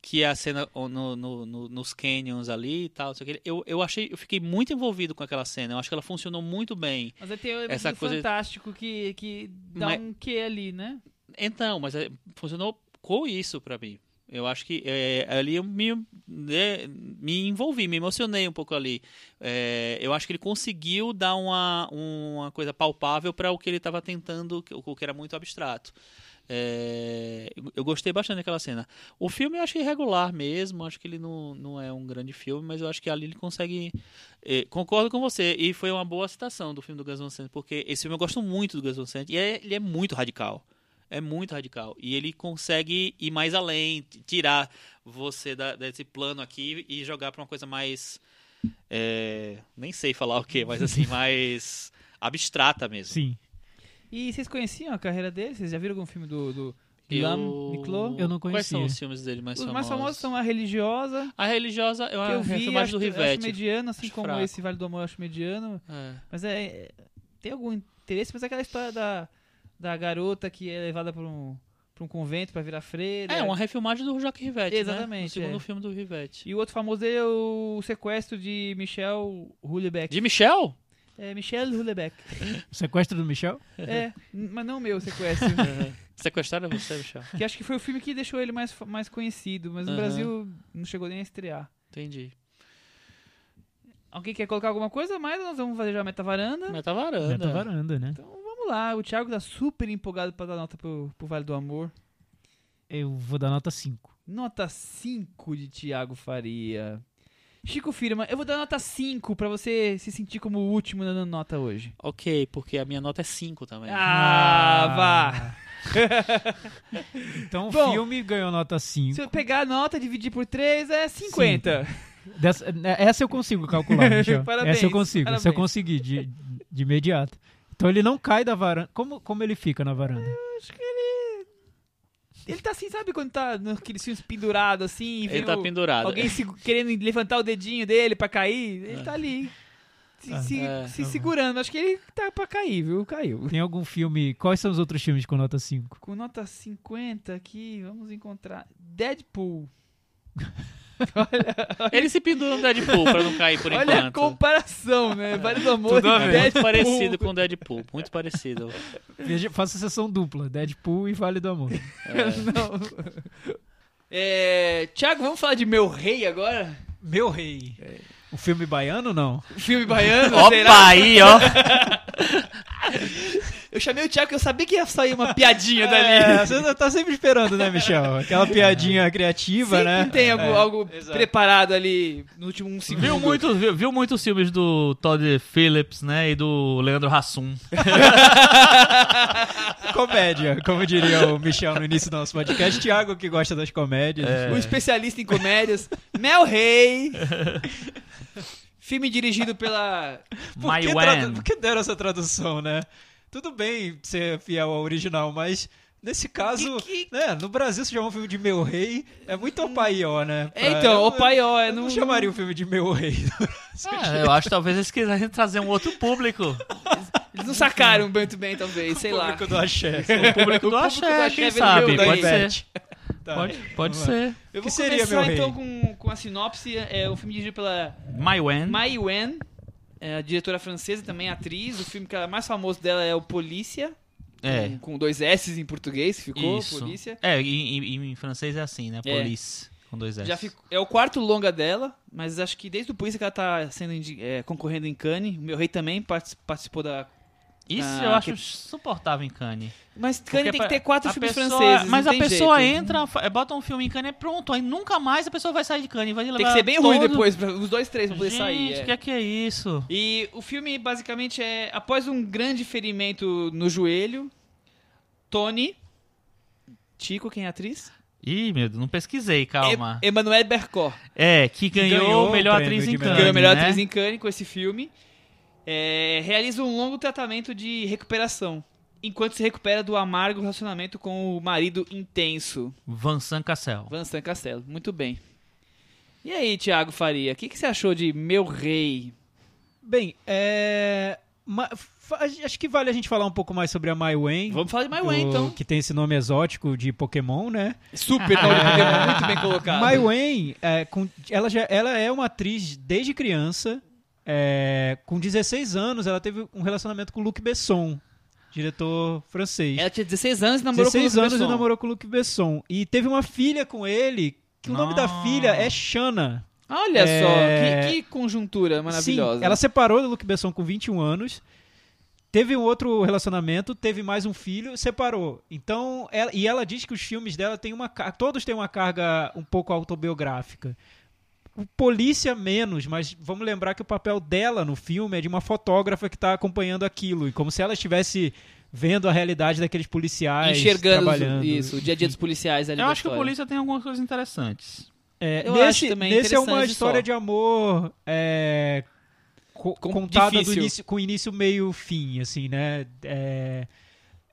que é a cena no, no- no- nos canyons ali e tal, eu, eu achei, eu fiquei muito envolvido com aquela cena, eu acho que ela funcionou muito bem. Mas tem o Essa coisa- fantástico que, que dá Mas- um quê ali, né? Então, mas é, funcionou com isso pra mim. Eu acho que é, ali eu me, né, me envolvi, me emocionei um pouco ali. É, eu acho que ele conseguiu dar uma, uma coisa palpável para o que ele estava tentando, o que era muito abstrato. É, eu- gostei bastante daquela cena. O filme eu achei regular mesmo, acho que ele não, não é um grande filme, mas eu acho que ali ele consegue. é, concordo com você, e foi uma boa citação do filme do Gus Van porque esse filme eu gosto muito do Gus Van Sant, e é- ele é muito radical. É muito radical. E ele consegue ir mais além, tirar você da- desse plano aqui e jogar pra uma coisa mais. é, nem sei falar o que, mas assim, *laughs* mais abstrata mesmo. Sim. E vocês conheciam a carreira dele? Vocês já viram algum filme do, do Eu... Guillaume Niclot? Eu não Quais são conhecia. os filmes dele mais Os famosos? mais famosos são A Religiosa, A religiosa é que uma eu vi, refilmagem acho, do acho Rivette. mediano, assim Acho como fraco. esse Vale do Amor eu acho mediano. É. Mas é, é- tem algum interesse, mas é aquela história da, da garota que é levada pra um, pra um convento pra virar freira. É, uma refilmagem do Jacques Rivette, né? Exatamente, O segundo é. filme do Rivette. E o outro famoso dele é o sequestro de Michel Houellebecq. De Michel? É, Michel Houellebecq. O *laughs* sequestro do Michel? é, mas não o meu sequestro. *laughs* Sequestraram você, Michel? que acho que foi o filme que deixou ele mais, mais conhecido, mas no. Brasil não chegou nem a estrear. Entendi. Alguém quer colocar alguma coisa mais? Nós vamos fazer já a meta-varanda. Meta varanda. Meta varanda, né? Então vamos lá, o Thiago tá super empolgado pra dar nota pro, pro Vale do Amor. Eu vou dar nota 5. Nota 5 de Thiago Faria. Chico Firma, eu vou dar nota 5 pra você se sentir como o último dando nota hoje. Ok, porque a minha nota é 5 também. Ah, vá! *laughs* Então o Bom, filme ganhou nota 5. Se eu pegar a nota e dividir por 3 é 50. Dessa- né, essa eu consigo calcular, Michel. *laughs* Parabéns, essa eu consigo, essa eu parabéns. consegui de, de imediato. Então ele não cai da varanda. Como, como ele fica na varanda? Acho que ele. Ele tá assim, sabe quando tá naqueles filmes pendurado assim? e Ele tá pendurado. Alguém se- querendo levantar o dedinho dele pra cair. Ele tá ali. Se, se- É. se segurando. Acho que ele tá pra cair, viu? Caiu. Tem algum filme. Quais são os outros filmes com nota 5? Com nota 50 aqui, vamos encontrar. Deadpool. *laughs* Ele se pendura no Deadpool pra não cair por Olha a enquanto. comparação, né? Vale do amor Tudo a e. É muito parecido com o Deadpool. Muito parecido. Faça sessão dupla: Deadpool e Vale do Amor. *laughs* Não. É, Thiago, vamos falar de Meu Rei agora? Meu Rei. O filme baiano, não? Filme baiano, Opa, será? aí, ó. *laughs* Eu chamei o Thiago porque eu sabia que ia sair uma piadinha *laughs* dali. É, você tá sempre esperando, né, Michel? Aquela *laughs* piadinha criativa, Sempre né? tem algo, É, algo preparado ali no último um segundo. Viu, muito, viu, viu muitos filmes do Todd Phillips, né? E do Leandro Hassum. *laughs* Comédia, como diria o Michel no início do nosso podcast. Thiago que gosta das comédias. O especialista em comédias. Mel Rei. Filme dirigido pela. Por My que, Wan. tradu- por que deram essa tradução, né? Tudo bem ser fiel ao original, mas nesse caso, né, no Brasil se chama um filme de Meu Rei, é muito opaió, né? É, então, eu- Opaió, é Eu não, no- chamaria o filme de Meu Rei. Ah, eu acho que talvez eles quisessem trazer um outro público. Eles não sacaram muito bem, talvez, sei lá. público do Axé. O público do Axé, quem sabe? Pode ser. Tá, Pode, pode ser. Eu vou que seria começar Meu então Rei? com, com a sinopse. É um filme dirigido pela My Wen. Mai Wen, é a diretora francesa, também atriz. O filme que é mais famoso dela é o Polícia. É. Com, com dois S em português, ficou Isso. Polícia. É, em, em- em francês é assim, né? É. Police. Com dois S. Já ficou, é o quarto longa dela, mas acho que desde o Polícia que ela tá sendo é, concorrendo em Cannes. O meu rei também partic- participou da. Isso Ah, eu acho que- suportável em Cannes. Mas Cannes tem que ter quatro filmes pessoa- franceses. Mas a pessoa jeito. entra, fa- bota um filme em Cannes e pronto. Aí nunca mais a pessoa vai sair de Cannes. Vai levar Tem que ser bem ruim todo- depois, pra- os dois, três pra poder Gente, sair. é. que é que é isso? E o filme basicamente é após um grande ferimento no joelho, Tony, Chico, quem é a atriz? Ih, meu Deus, não pesquisei, calma. E- Emmanuel Bercot, É, que ganhou, ganhou o melhor atriz em Cannes, ganhou a melhor né? atriz em Cannes com esse filme. É, realiza um longo tratamento de recuperação, enquanto se recupera do amargo relacionamento com o marido intenso, Vincent Cassel. Vincent Castelo. Muito bem. E aí, Thiago Faria, o que, que você achou de Meu Rei? Bem, é... ma- Acho que vale a gente falar um pouco mais sobre a Mai Wen. Vamos falar de My do- Wen, então. Que tem esse nome exótico de Pokémon, né? Super nome de Pokémon, muito bem colocado. Mai Wen, é, com- ela, já, ela é uma atriz desde criança. É, com 16 anos, ela teve um relacionamento com o Luc Besson. diretor francês. Ela tinha 16 anos e namorou 16 com o anos Luc e Besson. namorou com o Luc Besson. E teve uma filha com ele, que o nome da Nossa. filha é Shanna. Olha É, só, que, que conjuntura maravilhosa. Sim, ela separou do Luc Besson com 21 anos. Teve um outro relacionamento, teve mais um filho, separou. Então, ela- e ela diz que os filmes dela têm uma todos têm uma carga um pouco autobiográfica. O Polícia menos, mas vamos lembrar que o papel dela no filme é de uma fotógrafa que está acompanhando aquilo, e como se ela estivesse vendo a realidade daqueles policiais enxergando trabalhando. isso, o dia a dia dos policiais ali Eu acho que o história. Polícia tem algumas coisas interessantes. É, Eu nesse, acho também nesse é uma história só. de amor é, co- Com- contada início, com início, meio, fim, assim, né? É,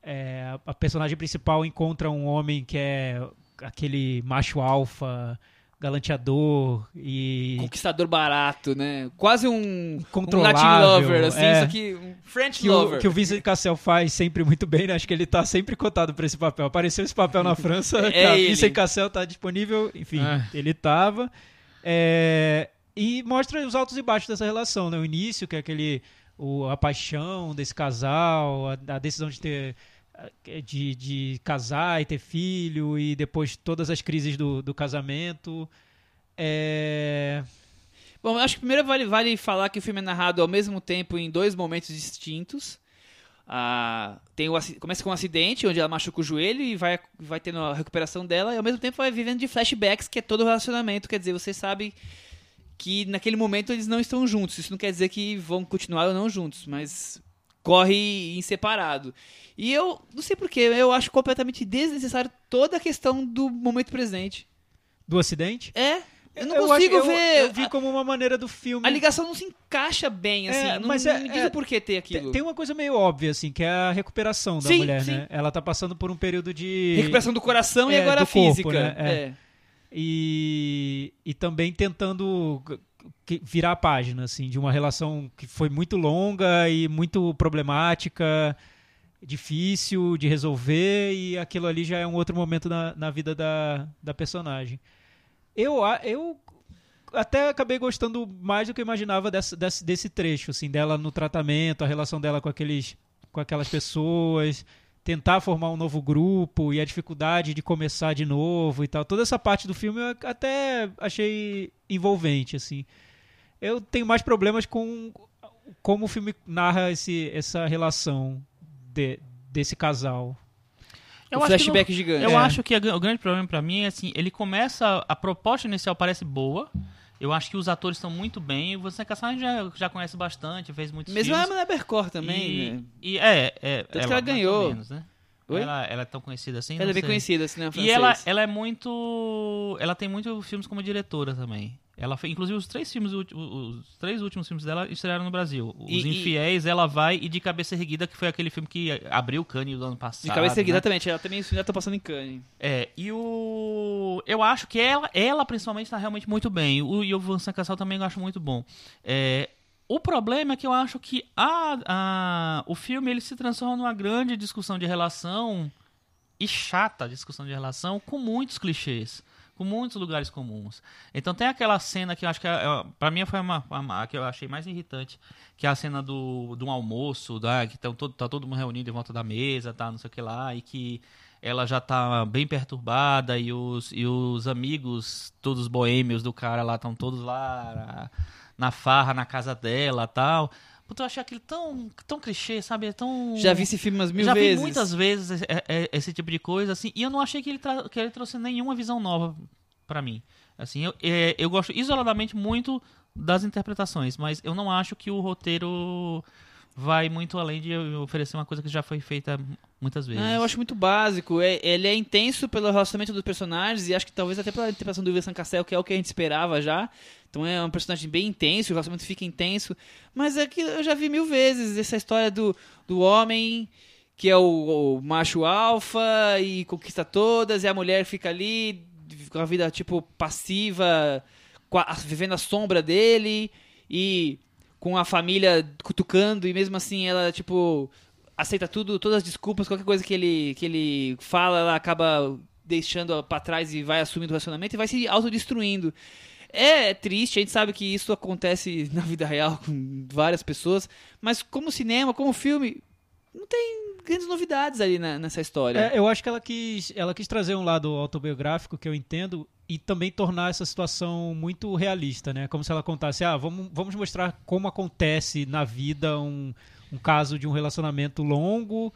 é, a personagem principal encontra um homem que é aquele macho alfa, galanteador e Conquistador barato, né? Quase um, um Latin lover, assim, é. só que um French que o, lover. que o Vincent Cassel faz sempre muito bem, né? Acho que ele tá sempre cotado para esse papel. Apareceu esse papel na *laughs* França, É cara, ele. Vincent Cassel tá disponível, enfim, É. ele tava. É, e mostra os altos e baixos dessa relação, né? O início, que é aquele o, a paixão desse casal, a, a decisão de ter de, de casar e ter filho e depois todas as crises do, do casamento. É, Bom, acho que primeiro vale, vale falar que o filme é narrado ao mesmo tempo em dois momentos distintos. Ah, tem o, começa com um acidente, onde ela machuca o joelho e vai, vai tendo a recuperação dela, e ao mesmo tempo vai vivendo de flashbacks, que é todo o relacionamento. Quer dizer, você sabe que naquele momento eles não estão juntos. Isso não quer dizer que vão continuar ou não juntos, mas corre em separado. E eu não sei porquê, eu acho completamente desnecessário toda a questão do momento presente. do acidente. É, eu não acho- consigo eu- ver. Eu vi como uma maneira do filme. A ligação não se encaixa bem, assim. É, não, mas não é- me diz é- o porquê ter aquilo. tem uma coisa meio óbvia, assim, que é a recuperação da Sim, mulher, sim. né? Ela tá passando por um período de. Recuperação do coração e É, agora do a física. corpo, né? É. É. E, e também tentando virar a página, assim, de uma relação que foi muito longa e muito problemática, difícil de resolver, e aquilo ali já é um outro momento na, na vida da, da personagem. Eu, eu até acabei gostando mais do que eu imaginava dessa, desse, desse trecho, assim, dela no tratamento, a relação dela com, aqueles, com aquelas pessoas, tentar formar um novo grupo e a dificuldade de começar de novo e tal. Toda essa parte do filme eu até achei envolvente, assim. Eu tenho mais problemas com como o filme narra esse, essa relação de- desse casal. Eu o acho que flashback gigante. Eu É. acho que a- o grande problema pra mim é assim, ele começa, a proposta inicial parece boa, eu acho que os atores estão muito bem, você Cassandra já, já conhece bastante, fez muitos Mesmo filmes. a Ana Bercor também, e, né? e é, é que ela mais ou ganhou. menos, né? Ela, ela é tão conhecida assim? Ela Não é bem sei. conhecida, cinema E francês. ela, ela é muito. Ela tem muitos filmes como diretora também. Ela fez, inclusive, os três filmes, os três últimos filmes dela estrearam no Brasil. Os E- e- Infiéis, Ela Vai e De Cabeça Erguida, que foi aquele filme que abriu o Cannes do ano passado. De cabeça erguida né? exatamente. Ela também já tá passando em Cannes. É, e o. Eu acho que ela, ela principalmente, tá realmente muito bem. O, e o Vincent Cassel também eu acho muito bom. É, o problema é que eu acho que a, a, o filme ele se transforma numa grande discussão de relação e chata discussão de relação com muitos clichês. Com muitos lugares comuns. Então tem aquela cena que eu acho que, é, é, pra mim, foi uma, uma- que eu achei mais irritante, que é a cena do, do almoço, da, que tão todo, tá todo mundo reunido em volta da mesa, tá, não sei o que lá, e que ela já tá bem perturbada e os, e os amigos, todos boêmios do cara lá, estão todos lá na, na farra, na casa dela tal. Puta, eu achei aquilo tão, tão clichê, sabe? É tão... Já vi esse filme umas mil já vezes. vi muitas vezes esse, é- é- esse tipo de coisa, assim, e eu não achei que ele, que ele trouxe nenhuma visão nova pra mim. Assim, eu, eu gosto isoladamente muito das interpretações, mas eu não acho que o roteiro vai muito além de oferecer uma coisa que já foi feita muitas vezes. Ah, eu acho muito básico. É- ele é intenso pelo relacionamento dos personagens e acho que talvez até pela interpretação do Vincent Cassel, que é o que a gente esperava já. Então é um personagem bem intenso, o relacionamento fica intenso. Mas é que eu já vi mil vezes essa história do, do homem que é o, o macho alfa e conquista todas, e a mulher fica ali com a vida tipo passiva, a- vivendo a sombra dele e com a família cutucando e mesmo assim ela tipo aceita tudo, todas as desculpas, qualquer coisa que ele que ele fala, ela acaba deixando pra trás e vai assumindo o relacionamento e vai se autodestruindo. É triste, a gente sabe que isso acontece *laughs* na vida real com várias pessoas, mas como cinema, como filme, não tem grandes novidades ali na- nessa história. É, eu acho que ela quis, ela quis trazer um lado autobiográfico que eu entendo e também tornar essa situação muito realista, né? Como se ela contasse, ah, vamos, vamos mostrar como acontece na vida um, um caso de um relacionamento longo,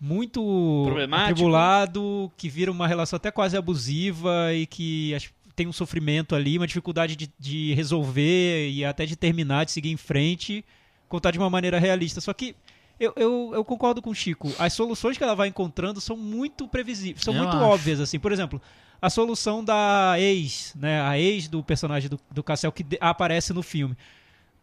muito Problemático. atribulado, que vira uma relação até quase abusiva e que tem um sofrimento ali, uma dificuldade de, de resolver e até de terminar, de seguir em frente, contar de uma maneira realista. Só que eu, eu, eu concordo com o Chico. As soluções que ela vai encontrando são muito previsíveis, são Eu muito acho. óbvias, assim. Por exemplo, a solução da ex, né? A ex do personagem do, do Cassel que de- aparece no filme.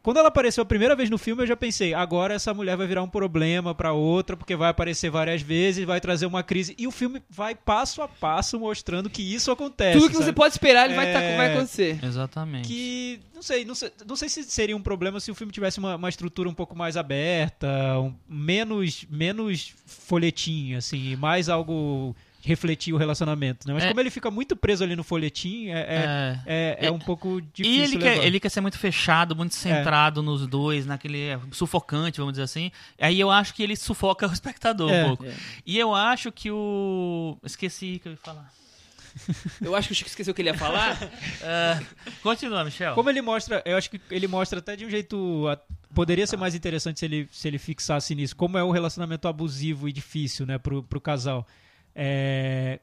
Quando ela apareceu a primeira vez no filme, eu já pensei, agora essa mulher vai virar um problema pra outra, porque vai aparecer várias vezes, vai trazer uma crise. E o filme vai passo a passo mostrando que isso acontece. Tudo que você sabe? pode esperar ele vai, tá- É. vai acontecer. Exatamente. que não sei, não sei, não sei se seria um problema se o filme tivesse uma, uma estrutura um pouco mais aberta, um- menos menos folhetim, assim, e mais algo refletir o relacionamento, né? Mas É. como ele fica muito preso ali no folhetim, é, é, É. é, é É. um pouco E difícil ele quer, levar. ele quer ser muito fechado, muito centrado nos dois, naquele é, sufocante, vamos dizer assim. Aí eu acho que ele sufoca o espectador É. um pouco. É. E eu acho que o. Esqueci o que eu ia falar. *laughs* Eu acho que o Chico esqueceu o que ele ia falar. Ah, *laughs* continua, Michel. Como ele mostra, eu acho que ele mostra até de um jeito. a- Poderia ser mais interessante se ele, se ele fixasse nisso. Como é o relacionamento abusivo e difícil, né, pro, pro casal. É,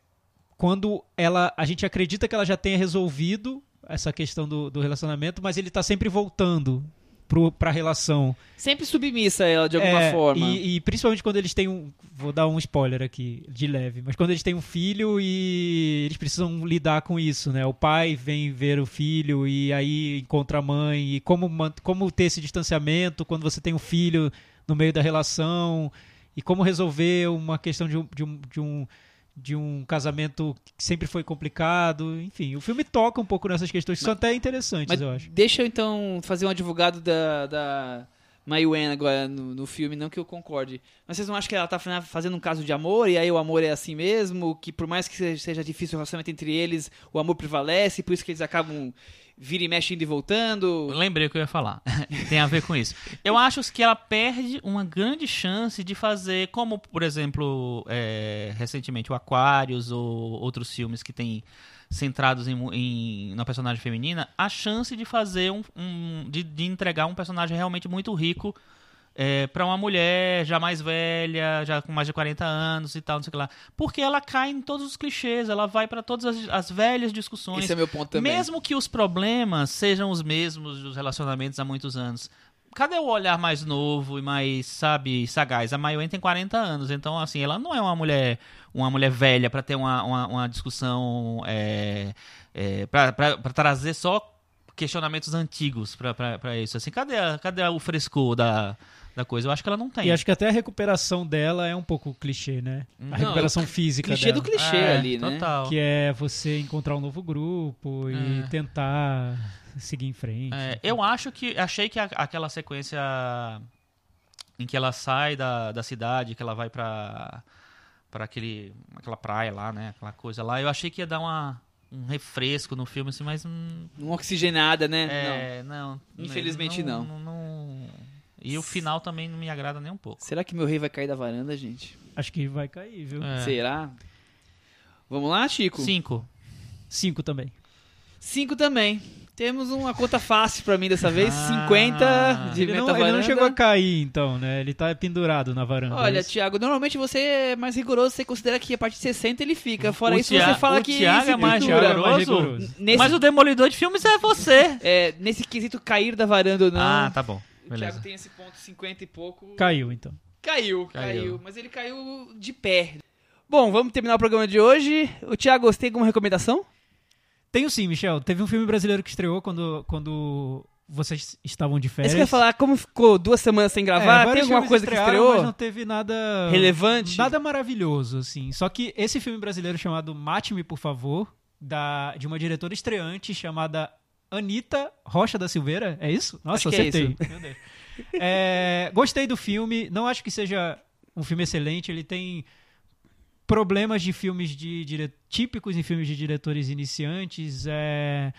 quando ela. A gente acredita que ela já tenha resolvido essa questão do, do relacionamento, mas ele tá sempre voltando pro, pra relação. Sempre submissa ela de alguma É, forma. E, e principalmente quando eles têm um. Vou dar um spoiler aqui, de leve. Mas quando eles têm um filho e eles precisam lidar com isso, né? O pai vem ver o filho e aí encontra a mãe. E como, como ter esse distanciamento quando você tem um filho no meio da relação. E como resolver uma questão de um. De um, de um de um casamento que sempre foi complicado, enfim, o filme toca um pouco nessas questões que são até interessantes, Mas eu acho. deixa eu então fazer um advogado da, da Mai Wen agora no, no filme, não que eu concorde. Mas vocês não acham que ela tá fa- fazendo um caso de amor e aí o amor é assim mesmo? Que por mais que seja, seja difícil o relacionamento entre eles, o amor prevalece, por isso que eles acabam vira e mexe indo e voltando? Lembrei o que eu ia falar. *laughs* Tem a ver com isso. Eu acho que ela perde uma grande chance de fazer, como, por exemplo, é, recentemente o Aquarius ou outros filmes que tem centrados em, em na personagem feminina, a chance de fazer um, um- de, de entregar um personagem realmente muito rico é, para uma mulher já mais velha, já com mais de 40 anos e tal, não sei o que lá. Porque ela cai em todos os clichês, ela vai para todas as, as velhas discussões. Esse é meu ponto também. Mesmo que os problemas sejam os mesmos dos relacionamentos há muitos anos. Cadê o olhar mais novo e mais, sabe, sagaz? A Mayoen tem 40 anos, então, assim, ela não é uma mulher uma mulher velha para ter uma, uma, uma discussão, é, é, para trazer só questionamentos antigos para isso. Assim, cadê, cadê o frescor da, da coisa? Eu acho que ela não tem. E acho que até a recuperação dela é um pouco clichê, né? A Não, recuperação física Clichê dela. do clichê É, ali, né? Total. Que é você encontrar um novo grupo e É. tentar seguir em frente. É, eu acho que. Achei que a- aquela sequência em que ela sai da, da cidade, que ela vai pra, pra aquele, aquela praia lá, né? Aquela coisa lá. Eu achei que ia dar uma, um refresco no filme, assim, mas. hum, Uma oxigenada, né? é, não. Infelizmente não. não- E o final também não me agrada nem um pouco. Será que meu rei vai cair da varanda, gente? Acho que vai cair, viu? É. Será? Vamos lá, Chico? Cinco. Cinco também. Cinco também. Temos uma conta fácil pra mim dessa vez. Ah. 50 de Ele não, ele não chegou a cair, então, né? Ele tá pendurado na varanda. Olha, é? Thiago, normalmente você é mais rigoroso, você considera que a partir de 60 ele fica. Fora O isso, Thia- você fala o que Thiago é mais pendura. Thiago é mais rigoroso. rigoroso. Nesse, Mas o demolidor de filmes é você. é, nesse quesito cair da varanda ou não, Ah, tá bom. O Beleza. Thiago tem esse ponto 50 e pouco. Caiu, então. Caiu, Caiu. caiu, Mas ele caiu de pé. Bom, vamos terminar o programa de hoje. O Thiago, você tem alguma recomendação? Tenho sim, Michel. Teve um filme brasileiro que estreou quando, quando vocês estavam de É férias. isso que eu ia falar, como ficou duas semanas sem É, gravar, tem vários alguma coisa que estreou? Mas não teve nada... Relevante? Nada maravilhoso, assim. Só que esse filme brasileiro chamado Mate-me, por favor, da, de uma diretora estreante chamada Anitta Rocha da Silveira. É isso? Nossa, Acho é acertei. Deus. É, gostei do filme. Não acho que seja um filme excelente. Ele tem problemas de filmes de dire... típicos em filmes de diretores iniciantes. É,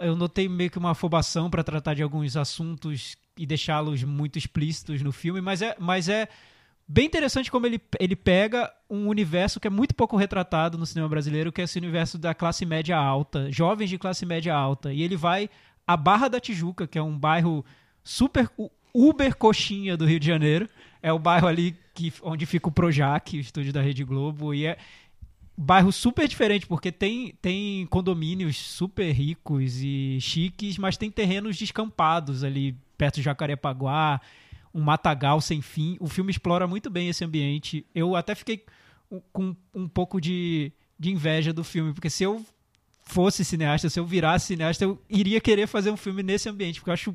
eu notei meio que uma afobação para tratar de alguns assuntos e deixá-los muito explícitos no filme, mas é, mas é bem interessante como ele, ele pega um universo que é muito pouco retratado no cinema brasileiro, que é esse universo da classe média alta, jovens de classe média alta. E ele vai à Barra da Tijuca, que é um bairro super uber coxinha do Rio de Janeiro. É o bairro ali que, onde fica o Projac, o estúdio da Rede Globo, e é bairro super diferente, porque tem, tem condomínios super ricos e chiques, mas tem terrenos descampados ali perto de Jacarepaguá, um matagal sem fim. O filme explora muito bem esse ambiente. Eu até fiquei com um pouco de, de inveja do filme, porque se eu fosse cineasta, se eu virasse cineasta, eu iria querer fazer um filme nesse ambiente, porque eu acho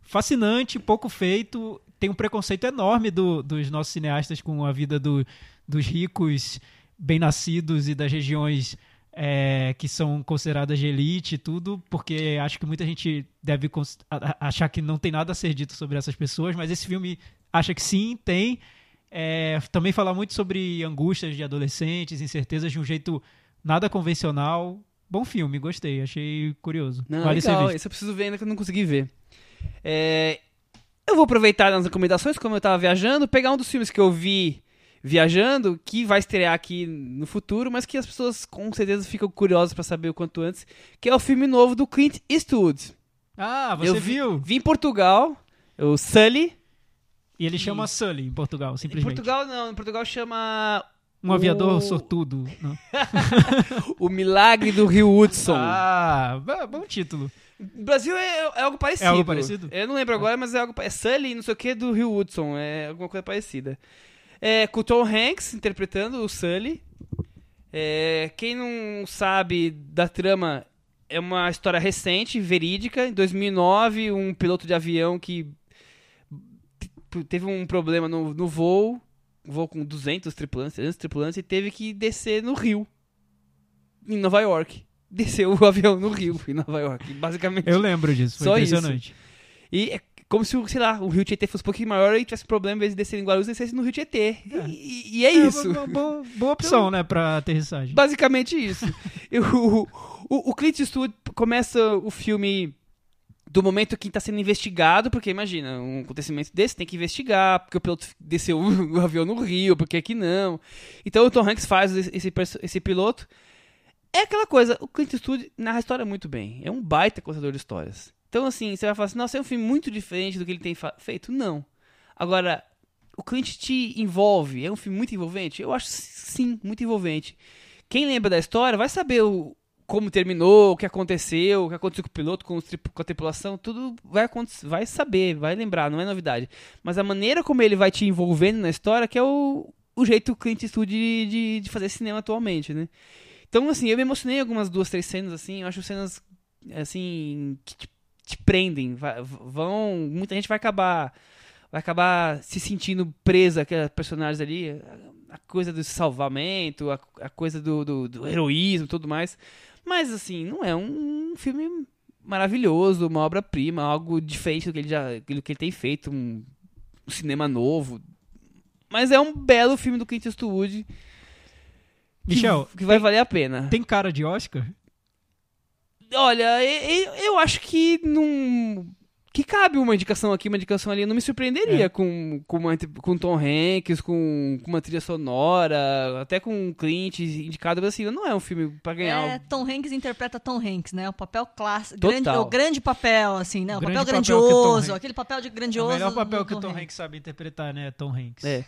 fascinante, pouco feito. Tem um preconceito enorme do- dos nossos cineastas com a vida do- dos ricos, bem-nascidos e das regiões é, que são consideradas de elite e tudo, porque acho que muita gente deve achar que não tem nada a ser dito sobre essas pessoas, mas esse filme acha que sim, tem. É, também fala muito sobre angústias de adolescentes, incertezas de um jeito nada convencional. Bom filme, gostei, achei curioso. Não, vale legal. Esse eu preciso ver ainda que eu não consegui ver. É, eu vou aproveitar nas recomendações, como eu tava viajando, pegar um dos filmes que eu vi viajando, que vai estrear aqui no futuro, mas que as pessoas com certeza ficam curiosas pra saber o quanto antes, que é o filme novo do Clint Eastwood. Ah, você eu vi, viu? Vi em Portugal, o Sully. E ele chama Sully em Portugal, Em simplesmente. Portugal não, em Portugal chama Um aviador o- sortudo. não? *laughs* O Milagre do Rio Hudson. Ah, b- bom título. No Brasil é, é algo parecido. É algo parecido? Eu não lembro agora, mas é algo. É Sully, não sei o que, do Rio Hudson. É alguma coisa parecida. É com o Tom Hanks interpretando o Sully. É, quem não sabe da trama, é uma história recente, verídica. Em 2009, um piloto de avião que teve um problema no, no voo, um voo com 200 tripulantes, 300 tripulantes, e teve que descer no Rio, em Nova York. Desceu o *laughs* avião no Rio, em Nova York. Basicamente. Eu lembro disso, foi Só isso. impressionante. E é como se, o- sei lá, o Rio Tietê fosse um pouquinho maior e tivesse problema, em vez de descer em Guarulhos, descesse no Rio Tietê. E, e é isso. uma, uma boa *laughs* opção, né, pra aterrissagem. Basicamente isso. *laughs* O, o, o Clint Eastwood começa o filme do momento que está sendo investigado, porque imagina, um acontecimento desse tem que investigar, porque o piloto desceu *laughs* o avião no Rio, porque que não. Então o Tom Hanks faz esse, esse piloto. É aquela coisa, o Clint Eastwood narra a história muito bem. É um baita contador de histórias. Então, assim, você vai falar assim, nossa, é um filme muito diferente do que ele tem feito. Não. Agora, o Clint te envolve. É um filme muito envolvente? Eu acho sim, muito envolvente. Quem lembra da história vai saber o, como terminou, o que aconteceu, o que aconteceu com o piloto, com, com a tripulação, tudo vai, vai saber, vai lembrar, não é novidade. Mas a maneira como ele vai te envolvendo na história, que é o, o jeito que o Clint Eastwood de, de, de fazer cinema atualmente, né? Então, assim, eu me emocionei em algumas duas, três cenas, assim, eu acho cenas, assim, que te, te prendem, vai- vão, muita gente vai acabar, vai acabar se sentindo presa aqueles personagens ali, a, coisa do salvamento, a, a coisa do, do, do heroísmo e tudo mais, mas, assim, não é um filme maravilhoso, uma obra-prima, algo diferente do que ele já, do que ele tem feito, um, um cinema novo, mas é um belo filme do Clint Eastwood, que- Michel, que vai valer a pena. tem cara de Oscar? Olha, e- e- eu acho que não. Que cabe uma indicação aqui, uma indicação ali. Eu não me surpreenderia É. com, com, uma, com Tom Hanks, com, com uma trilha sonora, até com Clint indicado, mas assim, não é um filme pra ganhar. É, o- Tom Hanks interpreta Tom Hanks, né? O papel clássico, grande, o grande papel, assim, né? O, O papel papel o grandioso, Hanks- aquele papel de o grandioso. melhor papel que o Tom Hanks sabe interpretar, né? Tom Hanks. É.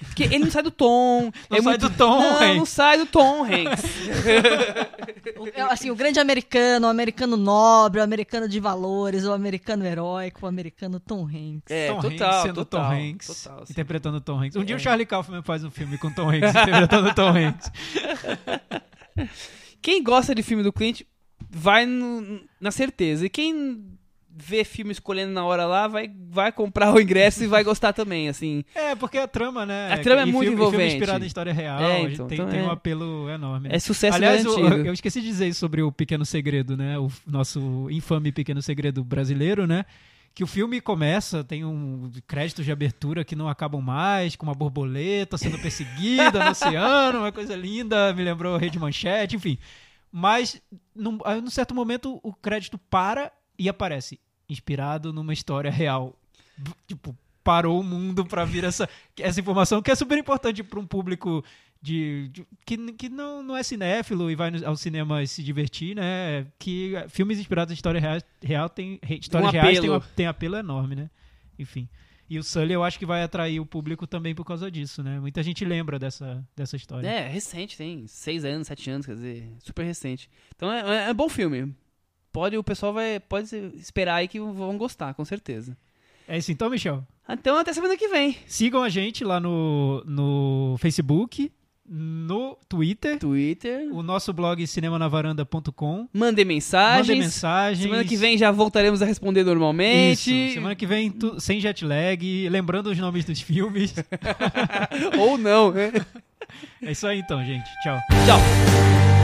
Porque ele não sai do tom. Não é sai muito... do Tom não, não Hanks. sai do Tom Hanks. *laughs* O- é, assim, o grande americano, o americano nobre, o americano de valores, o americano heróico, o americano Tom Hanks. É, Tom total, Hanks sendo total, Tom Hanks, total, sim. interpretando Tom Hanks. Um dia É. o Charlie Kaufman faz um filme com Tom Hanks, interpretando Tom Hanks. *laughs* Quem gosta de filme do Clint vai no- na certeza. E quem vê filme escolhendo na hora lá vai, vai comprar o ingresso e vai gostar também, assim. É, porque a trama, né? A trama é muito filme, e Filme envolvente. inspirado em história real, É, então, tem, então tem é- um apelo enorme. né? É sucesso Aliás, garantido. eu esqueci de dizer isso sobre o Pequeno Segredo, né? O nosso infame Pequeno Segredo brasileiro, né? Que o filme começa, tem um créditos de abertura que não acabam mais, com uma borboleta sendo perseguida no *laughs* oceano, uma coisa linda, me lembrou Rede Manchete, enfim. Mas, num, num certo momento, o crédito para e aparece, inspirado numa história real. Tipo, parou o mundo pra vir essa, essa informação, que é super importante pra um público de, de- que, que não, não é cinéfilo e vai ao cinema se divertir, né? Que filmes inspirados em história real, real tem, histórias reais tem, tem apelo enorme, né? Enfim. E o Sully eu acho que vai atrair o público também por causa disso, né? Muita gente lembra dessa, dessa história. É, recente, tem seis anos, sete anos, quer dizer, super recente. Então é, é, é bom filme. Pode, o pessoal vai, pode esperar aí que vão gostar, com certeza. É isso então, Michel? Então até semana que vem. Sigam a gente lá no, no Facebook, no Twitter, Twitter. o nosso blog cinemanavaranda.com. Mandem mensagens. Mandem mensagens. Semana que vem já voltaremos a responder normalmente. Isso, semana que vem tu- sem jet lag, lembrando os nomes dos filmes. *laughs* Ou não, né? é isso aí então, gente. Tchau. Tchau.